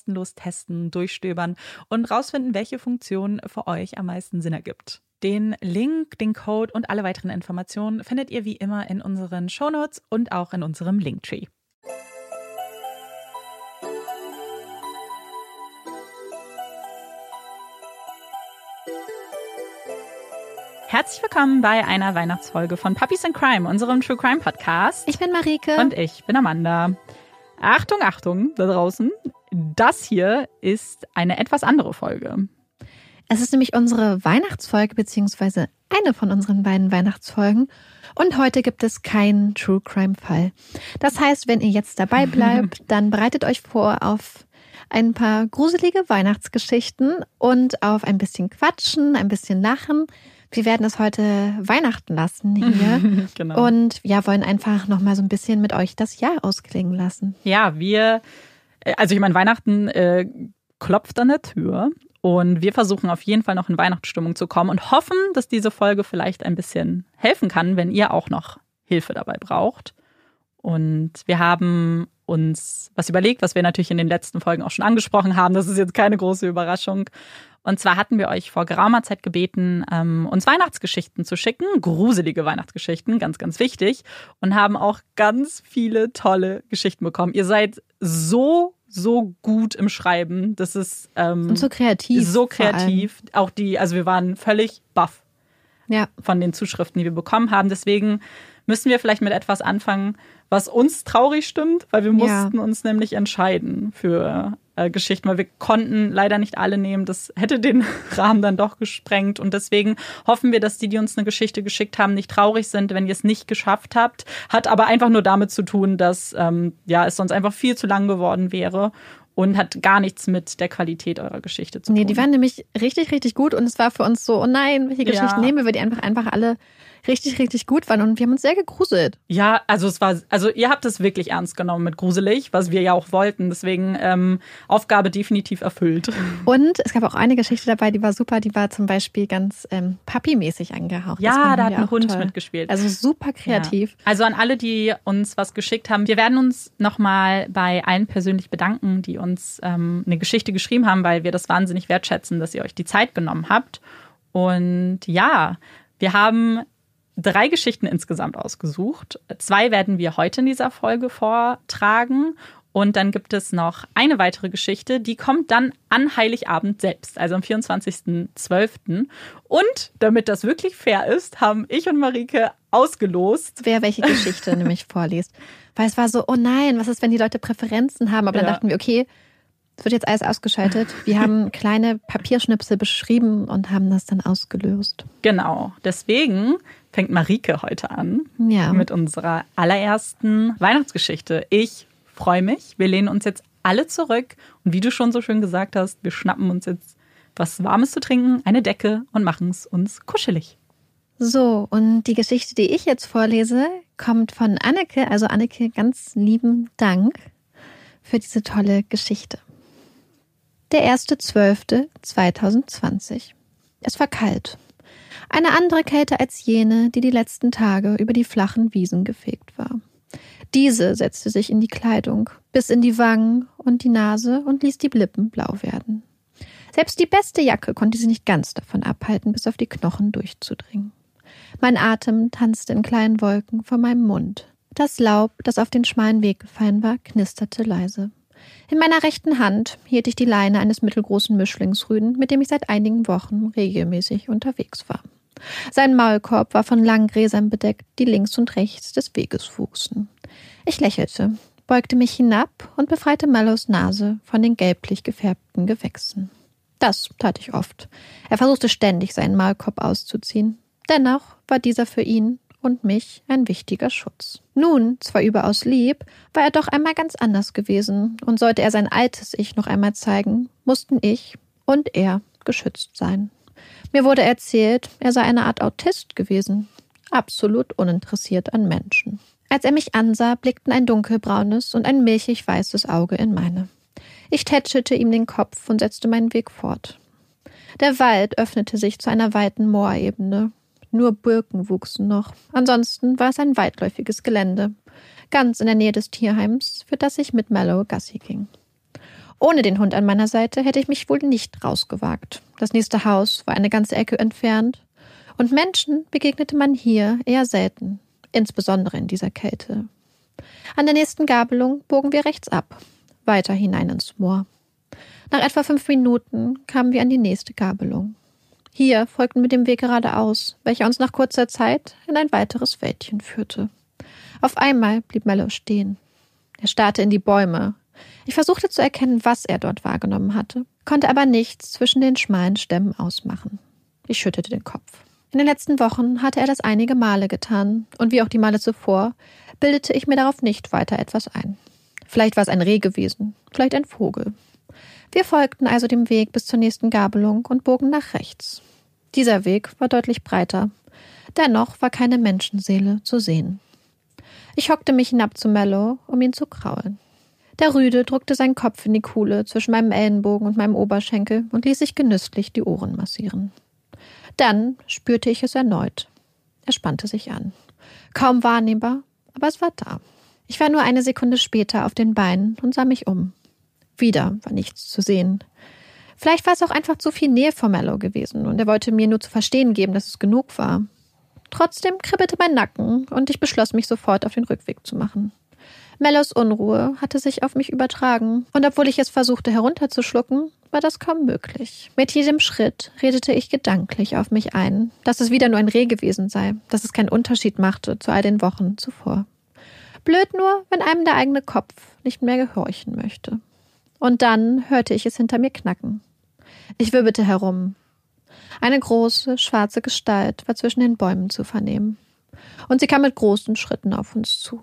kostenlos testen, durchstöbern und rausfinden, welche Funktion für euch am meisten Sinn ergibt. Den Link, den Code und alle weiteren Informationen findet ihr wie immer in unseren Shownotes und auch in unserem Linktree. Herzlich willkommen bei einer Weihnachtsfolge von Puppies in Crime, unserem True Crime Podcast. Ich bin Marike. Und ich bin Amanda. Achtung, Achtung, da draußen. Das hier ist eine etwas andere Folge. Es ist nämlich unsere Weihnachtsfolge, beziehungsweise eine von unseren beiden Weihnachtsfolgen. Und heute gibt es keinen True Crime Fall. Das heißt, wenn ihr jetzt dabei bleibt, dann bereitet euch vor auf ein paar gruselige Weihnachtsgeschichten und auf ein bisschen Quatschen, ein bisschen Lachen. Wir werden es heute Weihnachten lassen hier. genau. Und ja, wollen einfach nochmal so ein bisschen mit euch das Jahr ausklingen lassen. Ja, wir, also ich meine, Weihnachten äh, klopft an der Tür. Und wir versuchen auf jeden Fall noch in Weihnachtsstimmung zu kommen und hoffen, dass diese Folge vielleicht ein bisschen helfen kann, wenn ihr auch noch Hilfe dabei braucht. Und wir haben uns was überlegt, was wir natürlich in den letzten Folgen auch schon angesprochen haben. Das ist jetzt keine große Überraschung. Und zwar hatten wir euch vor geraumer Zeit gebeten, ähm, uns Weihnachtsgeschichten zu schicken, gruselige Weihnachtsgeschichten, ganz, ganz wichtig, und haben auch ganz viele tolle Geschichten bekommen. Ihr seid so so gut im Schreiben. Das ist ähm, und so kreativ. So kreativ. Auch die, also wir waren völlig baff ja. von den Zuschriften, die wir bekommen haben. Deswegen müssen wir vielleicht mit etwas anfangen, was uns traurig stimmt, weil wir Ja. mussten uns nämlich entscheiden für äh, Geschichten, weil wir konnten leider nicht alle nehmen. Das hätte den Rahmen dann doch gesprengt. Und deswegen hoffen wir, dass die, die uns eine Geschichte geschickt haben, nicht traurig sind, wenn ihr es nicht geschafft habt. Hat aber einfach nur damit zu tun, dass ähm, ja, es sonst einfach viel zu lang geworden wäre und hat gar nichts mit der Qualität eurer Geschichte zu Nee, tun. die waren nämlich richtig, richtig gut und es war für uns so, oh nein, welche Ja. Geschichten nehmen wir, die einfach, einfach alle richtig, richtig gut waren und wir haben uns sehr gegruselt. Ja, also es war, also ihr habt es wirklich ernst genommen mit gruselig, was wir ja auch wollten. Deswegen ähm, Aufgabe definitiv erfüllt. Und es gab auch eine Geschichte dabei, die war super, die war zum Beispiel ganz ähm, Papi-mäßig angehaucht. Ja, da hat ein Hund toll. mitgespielt. Also super kreativ. Ja. Also an alle, die uns was geschickt haben, wir werden uns nochmal bei allen persönlich bedanken, die uns ähm, eine Geschichte geschrieben haben, weil wir das wahnsinnig wertschätzen, dass ihr euch die Zeit genommen habt. Und ja, wir haben drei Geschichten insgesamt ausgesucht. Zwei werden wir heute in dieser Folge vortragen. Und dann gibt es noch eine weitere Geschichte, die kommt dann an Heiligabend selbst, also am 24.12. Und damit das wirklich fair ist, haben ich und Marike ausgelost. Wer welche Geschichte nämlich vorliest. Weil es war so, oh nein, was ist, wenn die Leute Präferenzen haben? Aber dann Ja. dachten wir, okay, es wird jetzt alles ausgeschaltet. Wir haben kleine Papierschnipsel beschrieben und haben das dann ausgelöst. Genau. Deswegen fängt Marike heute an Ja. mit unserer allerersten Weihnachtsgeschichte. Ich freue mich. Wir lehnen uns jetzt alle zurück. Und wie du schon so schön gesagt hast, wir schnappen uns jetzt was Warmes zu trinken, eine Decke und machen es uns kuschelig. So, und die Geschichte, die ich jetzt vorlese, kommt von Anneke. Also Anneke, ganz lieben Dank für diese tolle Geschichte. Der 1.12.2020. Es war kalt. Eine andere Kälte als jene, die die letzten Tage über die flachen Wiesen gefegt war. Diese setzte sich in die Kleidung, bis in die Wangen und die Nase und ließ die Lippen blau werden. Selbst die beste Jacke konnte sie nicht ganz davon abhalten, bis auf die Knochen durchzudringen. Mein Atem tanzte in kleinen Wolken vor meinem Mund. Das Laub, das auf den schmalen Weg gefallen war, knisterte leise. In meiner rechten Hand hielt ich die Leine eines mittelgroßen Mischlingsrüden, mit dem ich seit einigen Wochen regelmäßig unterwegs war. Sein Maulkorb war von langen Gräsern bedeckt, die links und rechts des Weges wuchsen. Ich lächelte, beugte mich hinab und befreite Mallows Nase von den gelblich gefärbten Gewächsen. Das tat ich oft. Er versuchte ständig, seinen Maulkorb auszuziehen. Dennoch war dieser für ihn und mich ein wichtiger Schutz. Nun, zwar überaus lieb, war er doch einmal ganz anders gewesen, und sollte er sein altes Ich noch einmal zeigen, mussten ich und er geschützt sein. Mir wurde erzählt, er sei eine Art Autist gewesen, absolut uninteressiert an Menschen. Als er mich ansah, blickten ein dunkelbraunes und ein milchig weißes Auge in meine. Ich tätschelte ihm den Kopf und setzte meinen Weg fort. Der Wald öffnete sich zu einer weiten Moorebene. Nur Birken wuchsen noch. Ansonsten war es ein weitläufiges Gelände, ganz in der Nähe des Tierheims, für das ich mit Mallow Gassi ging. Ohne den Hund an meiner Seite hätte ich mich wohl nicht rausgewagt. Das nächste Haus war eine ganze Ecke entfernt. Und Menschen begegnete man hier eher selten, insbesondere in dieser Kälte. An der nächsten Gabelung bogen wir rechts ab, weiter hinein ins Moor. Nach etwa fünf Minuten kamen wir an die nächste Gabelung. Hier folgten wir dem Weg geradeaus, welcher uns nach kurzer Zeit in ein weiteres Wäldchen führte. Auf einmal blieb Mello stehen. Er starrte in die Bäume. Ich versuchte zu erkennen, was er dort wahrgenommen hatte, konnte aber nichts zwischen den schmalen Stämmen ausmachen. Ich schüttelte den Kopf. In den letzten Wochen hatte er das einige Male getan, und wie auch die Male zuvor, bildete ich mir darauf nicht weiter etwas ein. Vielleicht war es ein Reh gewesen, vielleicht ein Vogel. Wir folgten also dem Weg bis zur nächsten Gabelung und bogen nach rechts. Dieser Weg war deutlich breiter. Dennoch war keine Menschenseele zu sehen. Ich hockte mich hinab zu Mellow, um ihn zu kraulen. Der Rüde drückte seinen Kopf in die Kuhle zwischen meinem Ellenbogen und meinem Oberschenkel und ließ sich genüsslich die Ohren massieren. Dann spürte ich es erneut. Er spannte sich an. Kaum wahrnehmbar, aber es war da. Ich war nur eine Sekunde später auf den Beinen und sah mich um. Wieder war nichts zu sehen. Vielleicht war es auch einfach zu viel Nähe vor Mellow gewesen und er wollte mir nur zu verstehen geben, dass es genug war. Trotzdem kribbelte mein Nacken und ich beschloss, mich sofort auf den Rückweg zu machen. Mellows Unruhe hatte sich auf mich übertragen, und obwohl ich es versuchte herunterzuschlucken, war das kaum möglich. Mit jedem Schritt redete ich gedanklich auf mich ein, dass es wieder nur ein Reh gewesen sei, dass es keinen Unterschied machte zu all den Wochen zuvor. Blöd nur, wenn einem der eigene Kopf nicht mehr gehorchen möchte. Und dann hörte ich es hinter mir knacken. Ich wirbelte herum. Eine große, schwarze Gestalt war zwischen den Bäumen zu vernehmen. Und sie kam mit großen Schritten auf uns zu.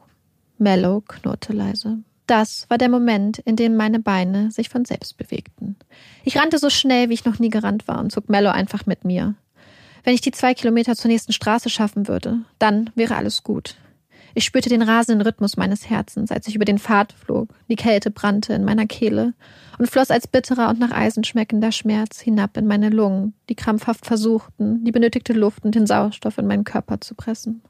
Mellow knurrte leise. Das war der Moment, in dem meine Beine sich von selbst bewegten. Ich rannte so schnell, wie ich noch nie gerannt war und zog Mellow einfach mit mir. Wenn ich die zwei Kilometer zur nächsten Straße schaffen würde, dann wäre alles gut. Ich spürte den rasenden Rhythmus meines Herzens, als ich über den Pfad flog. Die Kälte brannte in meiner Kehle und floss als bitterer und nach Eisen schmeckender Schmerz hinab in meine Lungen, die krampfhaft versuchten, die benötigte Luft und den Sauerstoff in meinen Körper zu pressen.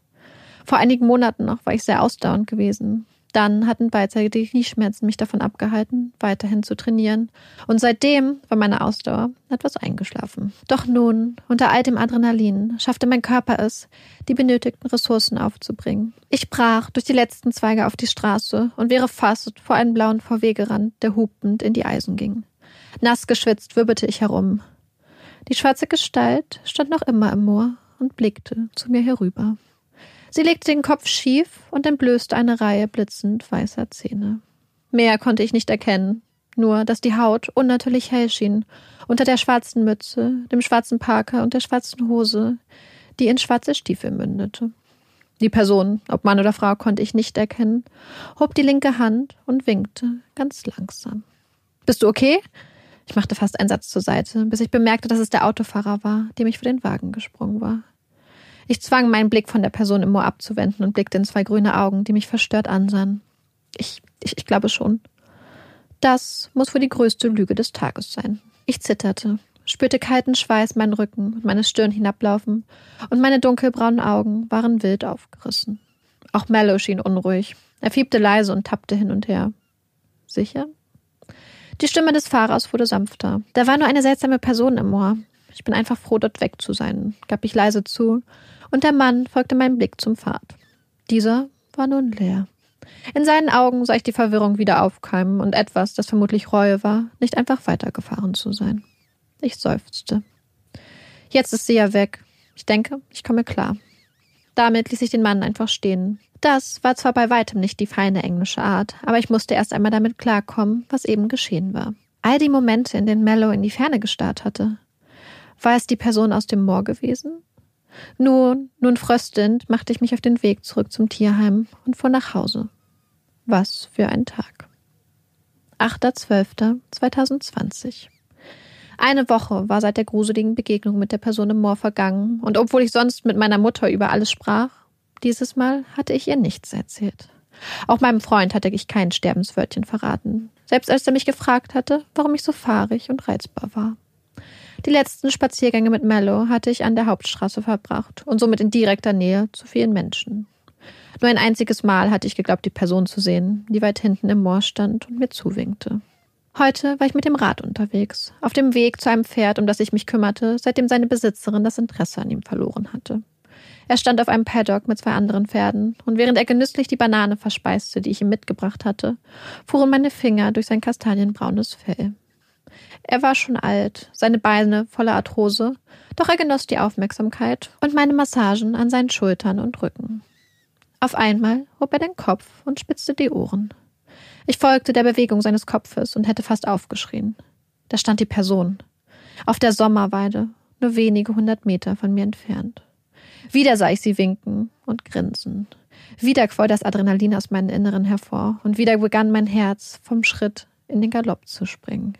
Vor einigen Monaten noch war ich sehr ausdauernd gewesen. Dann hatten beidseitige Knieschmerzen mich davon abgehalten, weiterhin zu trainieren. Und seitdem war meine Ausdauer etwas eingeschlafen. Doch nun, unter all dem Adrenalin, schaffte mein Körper es, die benötigten Ressourcen aufzubringen. Ich brach durch die letzten Zweige auf die Straße und wäre fast vor einen blauen VW gerannt, der hupend in die Eisen ging. Nass geschwitzt wirbelte ich herum. Die schwarze Gestalt stand noch immer im Moor und blickte zu mir herüber. Sie legte den Kopf schief und entblößte eine Reihe blitzend weißer Zähne. Mehr konnte ich nicht erkennen, nur dass die Haut unnatürlich hell schien, unter der schwarzen Mütze, dem schwarzen Parker und der schwarzen Hose, die in schwarze Stiefel mündete. Die Person, ob Mann oder Frau, konnte ich nicht erkennen, hob die linke Hand und winkte ganz langsam. Bist du okay? Ich machte fast einen Satz zur Seite, bis ich bemerkte, dass es der Autofahrer war, dem ich vor den Wagen gesprungen war. Ich zwang meinen Blick von der Person im Moor abzuwenden und blickte in zwei grüne Augen, die mich verstört ansahen. Ich, ich, ich glaube schon. Das muss wohl die größte Lüge des Tages sein. Ich zitterte, spürte kalten Schweiß meinen Rücken und meine Stirn hinablaufen, und meine dunkelbraunen Augen waren wild aufgerissen. Auch Mellow schien unruhig. Er fiebte leise und tappte hin und her. Sicher? Die Stimme des Fahrers wurde sanfter. Da war nur eine seltsame Person im Moor. Ich bin einfach froh, dort weg zu sein, gab ich leise zu und der Mann folgte meinem Blick zum Pfad. Dieser war nun leer. In seinen Augen sah ich die Verwirrung wieder aufkeimen und etwas, das vermutlich Reue war, nicht einfach weitergefahren zu sein. Ich seufzte. Jetzt ist sie ja weg. Ich denke, ich komme klar. Damit ließ ich den Mann einfach stehen. Das war zwar bei weitem nicht die feine englische Art, aber ich musste erst einmal damit klarkommen, was eben geschehen war. All die Momente, in denen Mellow in die Ferne gestarrt hatte. War es die Person aus dem Moor gewesen? Nun, nun fröstend, machte ich mich auf den Weg zurück zum Tierheim und fuhr nach Hause. Was für ein Tag. 8.12.2020. Eine Woche war seit der gruseligen Begegnung mit der Person im Moor vergangen, und obwohl ich sonst mit meiner Mutter über alles sprach, dieses Mal hatte ich ihr nichts erzählt. Auch meinem Freund hatte ich kein Sterbenswörtchen verraten, selbst als er mich gefragt hatte, warum ich so fahrig und reizbar war. Die letzten Spaziergänge mit Mello hatte ich an der Hauptstraße verbracht und somit in direkter Nähe zu vielen Menschen. Nur ein einziges Mal hatte ich geglaubt, die Person zu sehen, die weit hinten im Moor stand und mir zuwinkte. Heute war ich mit dem Rad unterwegs, auf dem Weg zu einem Pferd, um das ich mich kümmerte, seitdem seine Besitzerin das Interesse an ihm verloren hatte. Er stand auf einem Paddock mit zwei anderen Pferden, und während er genüsslich die Banane verspeiste, die ich ihm mitgebracht hatte, fuhren meine Finger durch sein kastanienbraunes Fell. Er war schon alt, seine Beine voller Arthrose, doch er genoss die Aufmerksamkeit und meine Massagen an seinen Schultern und Rücken. Auf einmal hob er den Kopf und spitzte die Ohren. Ich folgte der Bewegung seines Kopfes und hätte fast aufgeschrien. Da stand die Person. Auf der Sommerweide, nur wenige hundert Meter von mir entfernt. Wieder sah ich sie winken und grinsen. Wieder quoll das Adrenalin aus meinem Inneren hervor und wieder begann mein Herz vom Schritt in den Galopp zu springen.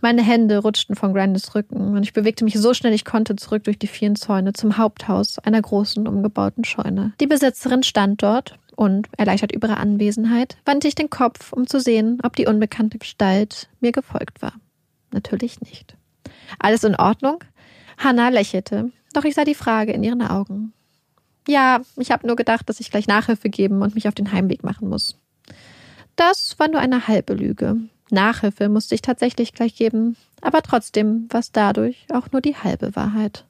Meine Hände rutschten von Grandes Rücken und ich bewegte mich so schnell ich konnte zurück durch die vielen Zäune zum Haupthaus einer großen umgebauten Scheune. Die Besitzerin stand dort und, erleichtert über ihre Anwesenheit, wandte ich den Kopf, um zu sehen, ob die unbekannte Gestalt mir gefolgt war. Natürlich nicht. Alles in Ordnung? Hannah lächelte, doch ich sah die Frage in ihren Augen. Ja, ich habe nur gedacht, dass ich gleich Nachhilfe geben und mich auf den Heimweg machen muss. Das war nur eine halbe Lüge. Nachhilfe musste ich tatsächlich gleich geben, aber trotzdem war es dadurch auch nur die halbe Wahrheit.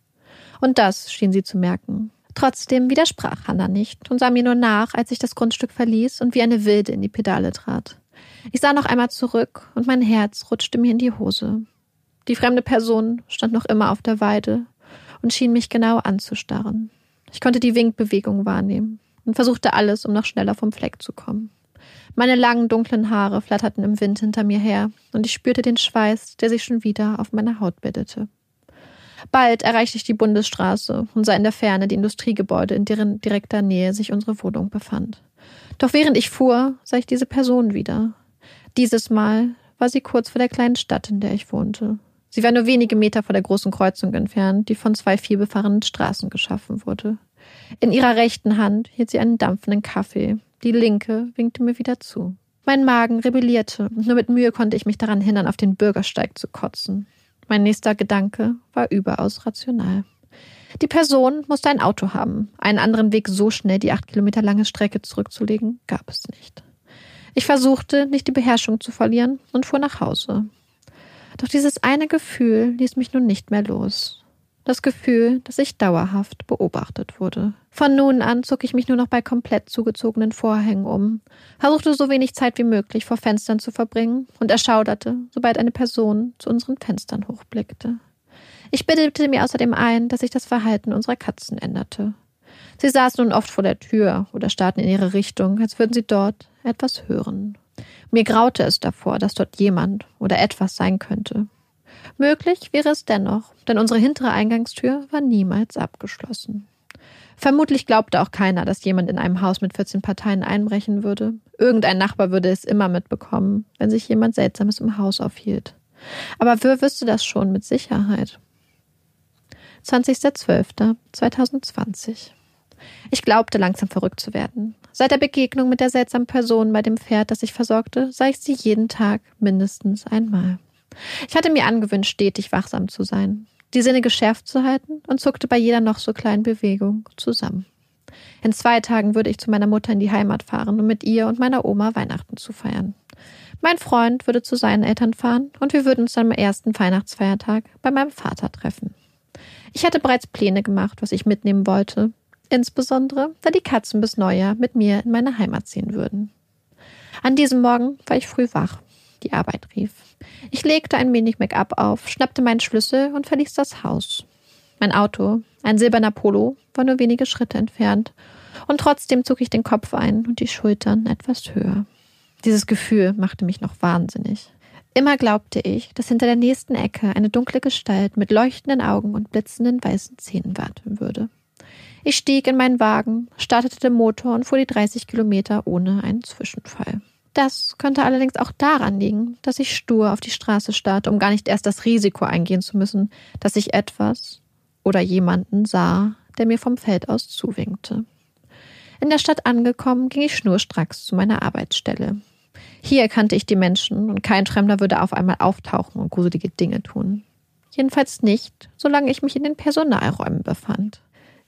Und das schien sie zu merken. Trotzdem widersprach Hannah nicht und sah mir nur nach, als ich das Grundstück verließ und wie eine Wilde in die Pedale trat. Ich sah noch einmal zurück und mein Herz rutschte mir in die Hose. Die fremde Person stand noch immer auf der Weide und schien mich genau anzustarren. Ich konnte die Winkbewegung wahrnehmen und versuchte alles, um noch schneller vom Fleck zu kommen. Meine langen, dunklen Haare flatterten im Wind hinter mir her, und ich spürte den Schweiß, der sich schon wieder auf meiner Haut bildete. Bald erreichte ich die Bundesstraße und sah in der Ferne die Industriegebäude, in deren direkter Nähe sich unsere Wohnung befand. Doch während ich fuhr, sah ich diese Person wieder. Dieses Mal war sie kurz vor der kleinen Stadt, in der ich wohnte. Sie war nur wenige Meter vor der großen Kreuzung entfernt, die von zwei vielbefahrenen Straßen geschaffen wurde. In ihrer rechten Hand hielt sie einen dampfenden Kaffee, die linke winkte mir wieder zu. Mein Magen rebellierte, und nur mit Mühe konnte ich mich daran hindern, auf den Bürgersteig zu kotzen. Mein nächster Gedanke war überaus rational. Die Person musste ein Auto haben. Einen anderen Weg, so schnell die acht Kilometer lange Strecke zurückzulegen, gab es nicht. Ich versuchte, nicht die Beherrschung zu verlieren und fuhr nach Hause. Doch dieses eine Gefühl ließ mich nun nicht mehr los. Das Gefühl, dass ich dauerhaft beobachtet wurde. Von nun an zog ich mich nur noch bei komplett zugezogenen Vorhängen um, versuchte so wenig Zeit wie möglich vor Fenstern zu verbringen und erschauderte, sobald eine Person zu unseren Fenstern hochblickte. Ich bildete mir außerdem ein, dass sich das Verhalten unserer Katzen änderte. Sie saßen nun oft vor der Tür oder starrten in ihre Richtung, als würden sie dort etwas hören. Mir graute es davor, dass dort jemand oder etwas sein könnte. Möglich wäre es dennoch, denn unsere hintere Eingangstür war niemals abgeschlossen. Vermutlich glaubte auch keiner, dass jemand in einem Haus mit 14 Parteien einbrechen würde. Irgendein Nachbar würde es immer mitbekommen, wenn sich jemand Seltsames im Haus aufhielt. Aber wer wüsste das schon mit Sicherheit? 20.12.2020 Ich glaubte langsam verrückt zu werden. Seit der Begegnung mit der seltsamen Person bei dem Pferd, das ich versorgte, sah ich sie jeden Tag mindestens einmal. Ich hatte mir angewöhnt, stetig wachsam zu sein, die Sinne geschärft zu halten und zuckte bei jeder noch so kleinen Bewegung zusammen. In zwei Tagen würde ich zu meiner Mutter in die Heimat fahren, um mit ihr und meiner Oma Weihnachten zu feiern. Mein Freund würde zu seinen Eltern fahren und wir würden uns am ersten Weihnachtsfeiertag bei meinem Vater treffen. Ich hatte bereits Pläne gemacht, was ich mitnehmen wollte, insbesondere da die Katzen bis Neujahr mit mir in meine Heimat ziehen würden. An diesem Morgen war ich früh wach die Arbeit rief. Ich legte ein wenig Make-up auf, schnappte meinen Schlüssel und verließ das Haus. Mein Auto, ein silberner Polo, war nur wenige Schritte entfernt, und trotzdem zog ich den Kopf ein und die Schultern etwas höher. Dieses Gefühl machte mich noch wahnsinnig. Immer glaubte ich, dass hinter der nächsten Ecke eine dunkle Gestalt mit leuchtenden Augen und blitzenden weißen Zähnen warten würde. Ich stieg in meinen Wagen, startete den Motor und fuhr die 30 Kilometer ohne einen Zwischenfall. Das könnte allerdings auch daran liegen, dass ich stur auf die Straße starrte, um gar nicht erst das Risiko eingehen zu müssen, dass ich etwas oder jemanden sah, der mir vom Feld aus zuwinkte. In der Stadt angekommen, ging ich schnurstracks zu meiner Arbeitsstelle. Hier erkannte ich die Menschen und kein Fremder würde auf einmal auftauchen und gruselige Dinge tun. Jedenfalls nicht, solange ich mich in den Personalräumen befand.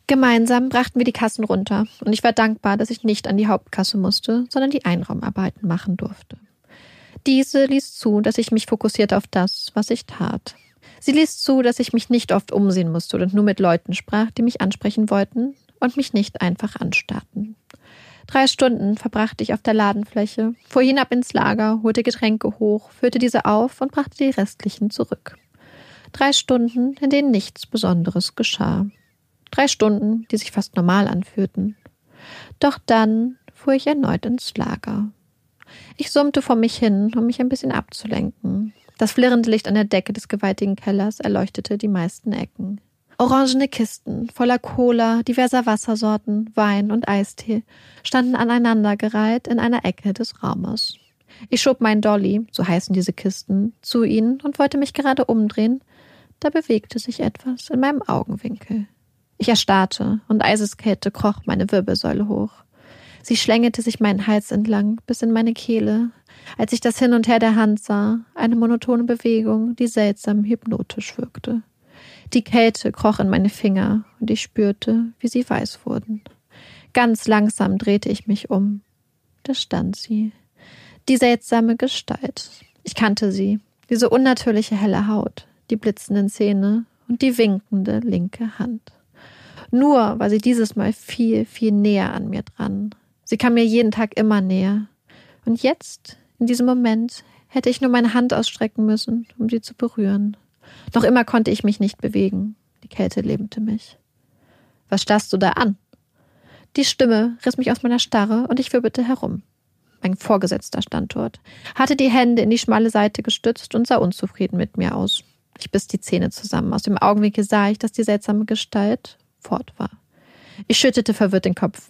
Gemeinsam brachten wir die Kassen runter und ich war dankbar, dass ich nicht an die Hauptkasse musste, sondern die Einraumarbeiten machen durfte. Diese ließ zu, dass ich mich fokussierte auf das, was ich tat. Sie ließ zu, dass ich mich nicht oft umsehen musste und nur mit Leuten sprach, die mich ansprechen wollten und mich nicht einfach anstarrten. Drei Stunden verbrachte ich auf der Ladenfläche, fuhr hinab ins Lager, holte Getränke hoch, füllte diese auf und brachte die restlichen zurück. Drei Stunden, in denen nichts Besonderes geschah. Drei Stunden, die sich fast normal anfühlten. Doch dann fuhr ich erneut ins Lager. Ich summte vor mich hin, um mich ein bisschen abzulenken. Das flirrende Licht an der Decke des gewaltigen Kellers erleuchtete die meisten Ecken. Orangene Kisten voller Cola, diverser Wassersorten, Wein und Eistee standen aneinandergereiht in einer Ecke des Raumes. Ich schob meinen Dolly, so heißen diese Kisten, zu ihnen und wollte mich gerade umdrehen, da bewegte sich etwas in meinem Augenwinkel. Ich erstarrte und Eiseskälte kroch meine Wirbelsäule hoch. Sie schlängelte sich meinen Hals entlang bis in meine Kehle, als ich das Hin und Her der Hand sah, eine monotone Bewegung, die seltsam hypnotisch wirkte. Die Kälte kroch in meine Finger und ich spürte, wie sie weiß wurden. Ganz langsam drehte ich mich um. Da stand sie. Die seltsame Gestalt. Ich kannte sie. Diese unnatürliche helle Haut, die blitzenden Zähne und die winkende linke Hand. Nur war sie dieses Mal viel, viel näher an mir dran. Sie kam mir jeden Tag immer näher. Und jetzt, in diesem Moment, hätte ich nur meine Hand ausstrecken müssen, um sie zu berühren. Noch immer konnte ich mich nicht bewegen. Die Kälte lähmte mich. Was starrst du da an? Die Stimme riss mich aus meiner Starre und ich wirbelte herum. Mein Vorgesetzter stand dort, hatte die Hände in die schmale Seite gestützt und sah unzufrieden mit mir aus. Ich biss die Zähne zusammen. Aus dem Augenwinkel sah ich, dass die seltsame Gestalt fort war. Ich schüttelte verwirrt den Kopf.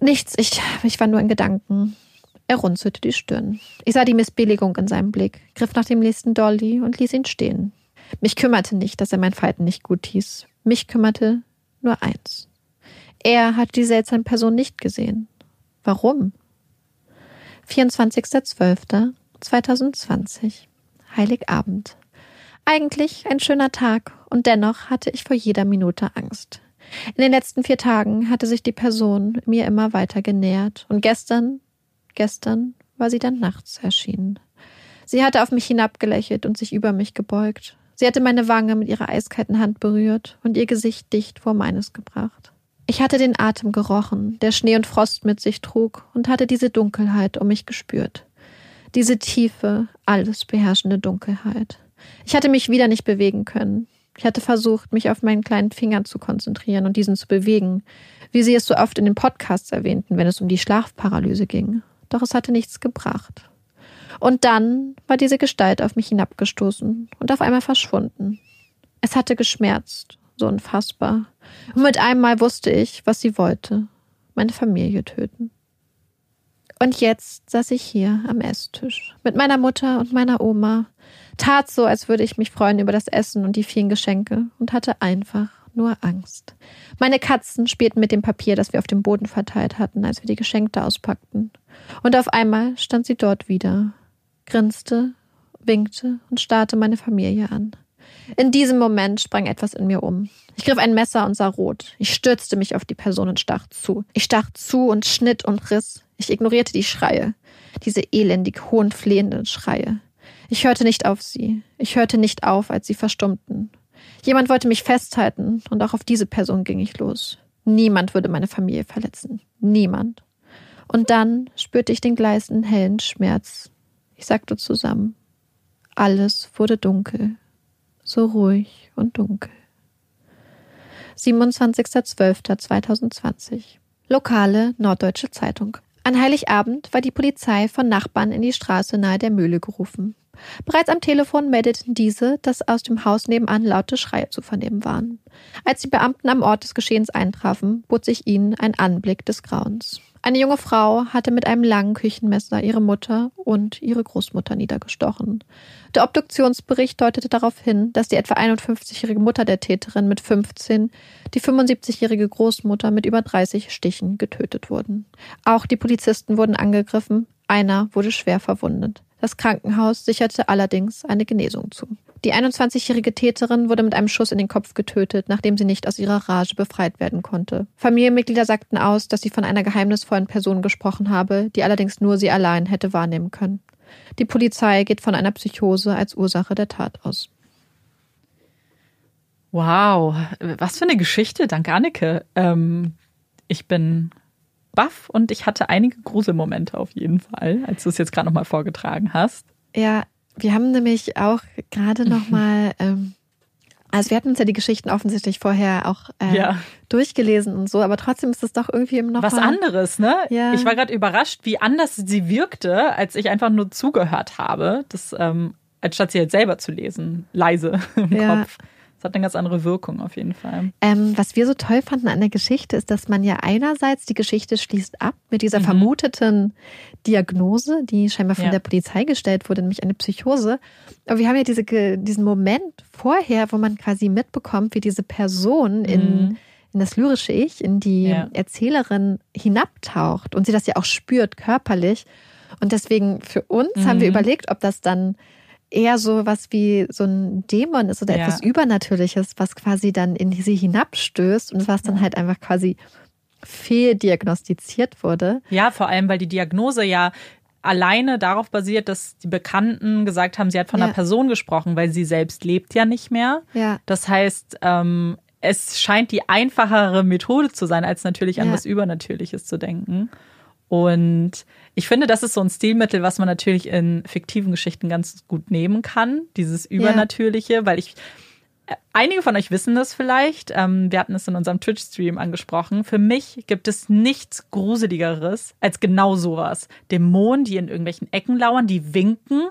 Nichts, ich, ich war nur in Gedanken. Er runzelte die Stirn. Ich sah die Missbilligung in seinem Blick, griff nach dem nächsten Dolly und ließ ihn stehen. Mich kümmerte nicht, dass er mein Falten nicht gut hieß. Mich kümmerte nur eins. Er hat die seltsame Person nicht gesehen. Warum? 24.12.2020. Heiligabend. Eigentlich ein schöner Tag und dennoch hatte ich vor jeder Minute Angst. In den letzten vier Tagen hatte sich die Person mir immer weiter genähert und gestern, gestern war sie dann nachts erschienen. Sie hatte auf mich hinabgelächelt und sich über mich gebeugt. Sie hatte meine Wange mit ihrer eiskalten Hand berührt und ihr Gesicht dicht vor meines gebracht. Ich hatte den Atem gerochen, der Schnee und Frost mit sich trug, und hatte diese Dunkelheit um mich gespürt. Diese tiefe, alles beherrschende Dunkelheit. Ich hatte mich wieder nicht bewegen können. Ich hatte versucht, mich auf meinen kleinen Finger zu konzentrieren und diesen zu bewegen, wie sie es so oft in den Podcasts erwähnten, wenn es um die Schlafparalyse ging. Doch es hatte nichts gebracht. Und dann war diese Gestalt auf mich hinabgestoßen und auf einmal verschwunden. Es hatte geschmerzt, so unfassbar. Und mit einem Mal wusste ich, was sie wollte. Meine Familie töten. Und jetzt saß ich hier am Esstisch mit meiner Mutter und meiner Oma, tat so, als würde ich mich freuen über das Essen und die vielen Geschenke und hatte einfach nur Angst. Meine Katzen spielten mit dem Papier, das wir auf dem Boden verteilt hatten, als wir die Geschenke auspackten. Und auf einmal stand sie dort wieder, grinste, winkte und starrte meine Familie an. In diesem Moment sprang etwas in mir um. Ich griff ein Messer und sah rot. Ich stürzte mich auf die Person und stach zu. Ich stach zu und schnitt und riss. Ich ignorierte die Schreie, diese elendig hohen, flehenden Schreie. Ich hörte nicht auf sie. Ich hörte nicht auf, als sie verstummten. Jemand wollte mich festhalten, und auch auf diese Person ging ich los. Niemand würde meine Familie verletzen. Niemand. Und dann spürte ich den gleißenden, hellen Schmerz. Ich sagte zusammen. Alles wurde dunkel. So ruhig und dunkel. 27.12.2020. Lokale Norddeutsche Zeitung. An Heiligabend war die Polizei von Nachbarn in die Straße nahe der Mühle gerufen. Bereits am Telefon meldeten diese, dass aus dem Haus nebenan laute Schreie zu vernehmen waren. Als die Beamten am Ort des Geschehens eintrafen, bot sich ihnen ein Anblick des Grauens. Eine junge Frau hatte mit einem langen Küchenmesser ihre Mutter und ihre Großmutter niedergestochen. Der Obduktionsbericht deutete darauf hin, dass die etwa 51-jährige Mutter der Täterin mit 15, die 75-jährige Großmutter mit über 30 Stichen getötet wurden. Auch die Polizisten wurden angegriffen, einer wurde schwer verwundet. Das Krankenhaus sicherte allerdings eine Genesung zu. Die 21-jährige Täterin wurde mit einem Schuss in den Kopf getötet, nachdem sie nicht aus ihrer Rage befreit werden konnte. Familienmitglieder sagten aus, dass sie von einer geheimnisvollen Person gesprochen habe, die allerdings nur sie allein hätte wahrnehmen können. Die Polizei geht von einer Psychose als Ursache der Tat aus. Wow, was für eine Geschichte, danke Annike. Ähm, ich bin baff und ich hatte einige Gruselmomente auf jeden Fall, als du es jetzt gerade nochmal vorgetragen hast. Ja, wir haben nämlich auch gerade noch mal, ähm, also wir hatten uns ja die Geschichten offensichtlich vorher auch äh, ja. durchgelesen und so, aber trotzdem ist es doch irgendwie noch was mal, anderes, ne? Ja. Ich war gerade überrascht, wie anders sie wirkte, als ich einfach nur zugehört habe, das ähm, als statt sie jetzt selber zu lesen, leise im ja. Kopf hat eine ganz andere Wirkung auf jeden Fall. Ähm, was wir so toll fanden an der Geschichte ist, dass man ja einerseits die Geschichte schließt ab mit dieser mhm. vermuteten Diagnose, die scheinbar von ja. der Polizei gestellt wurde, nämlich eine Psychose. Aber wir haben ja diese, diesen Moment vorher, wo man quasi mitbekommt, wie diese Person mhm. in in das lyrische Ich, in die ja. Erzählerin hinabtaucht und sie das ja auch spürt körperlich. Und deswegen für uns mhm. haben wir mhm. überlegt, ob das dann eher so was wie so ein Dämon ist oder ja. etwas Übernatürliches, was quasi dann in sie hinabstößt und was dann halt einfach quasi fehldiagnostiziert wurde. Ja, vor allem, weil die Diagnose ja alleine darauf basiert, dass die Bekannten gesagt haben, sie hat von ja. einer Person gesprochen, weil sie selbst lebt ja nicht mehr. Ja. Das heißt, ähm, es scheint die einfachere Methode zu sein, als natürlich an ja. was Übernatürliches zu denken. Und ich finde, das ist so ein Stilmittel, was man natürlich in fiktiven Geschichten ganz gut nehmen kann, dieses Übernatürliche, ja. weil ich Einige von euch wissen das vielleicht. Ähm, wir hatten es in unserem Twitch-Stream angesprochen. Für mich gibt es nichts Gruseligeres als genau sowas. Dämonen, die in irgendwelchen Ecken lauern, die winken,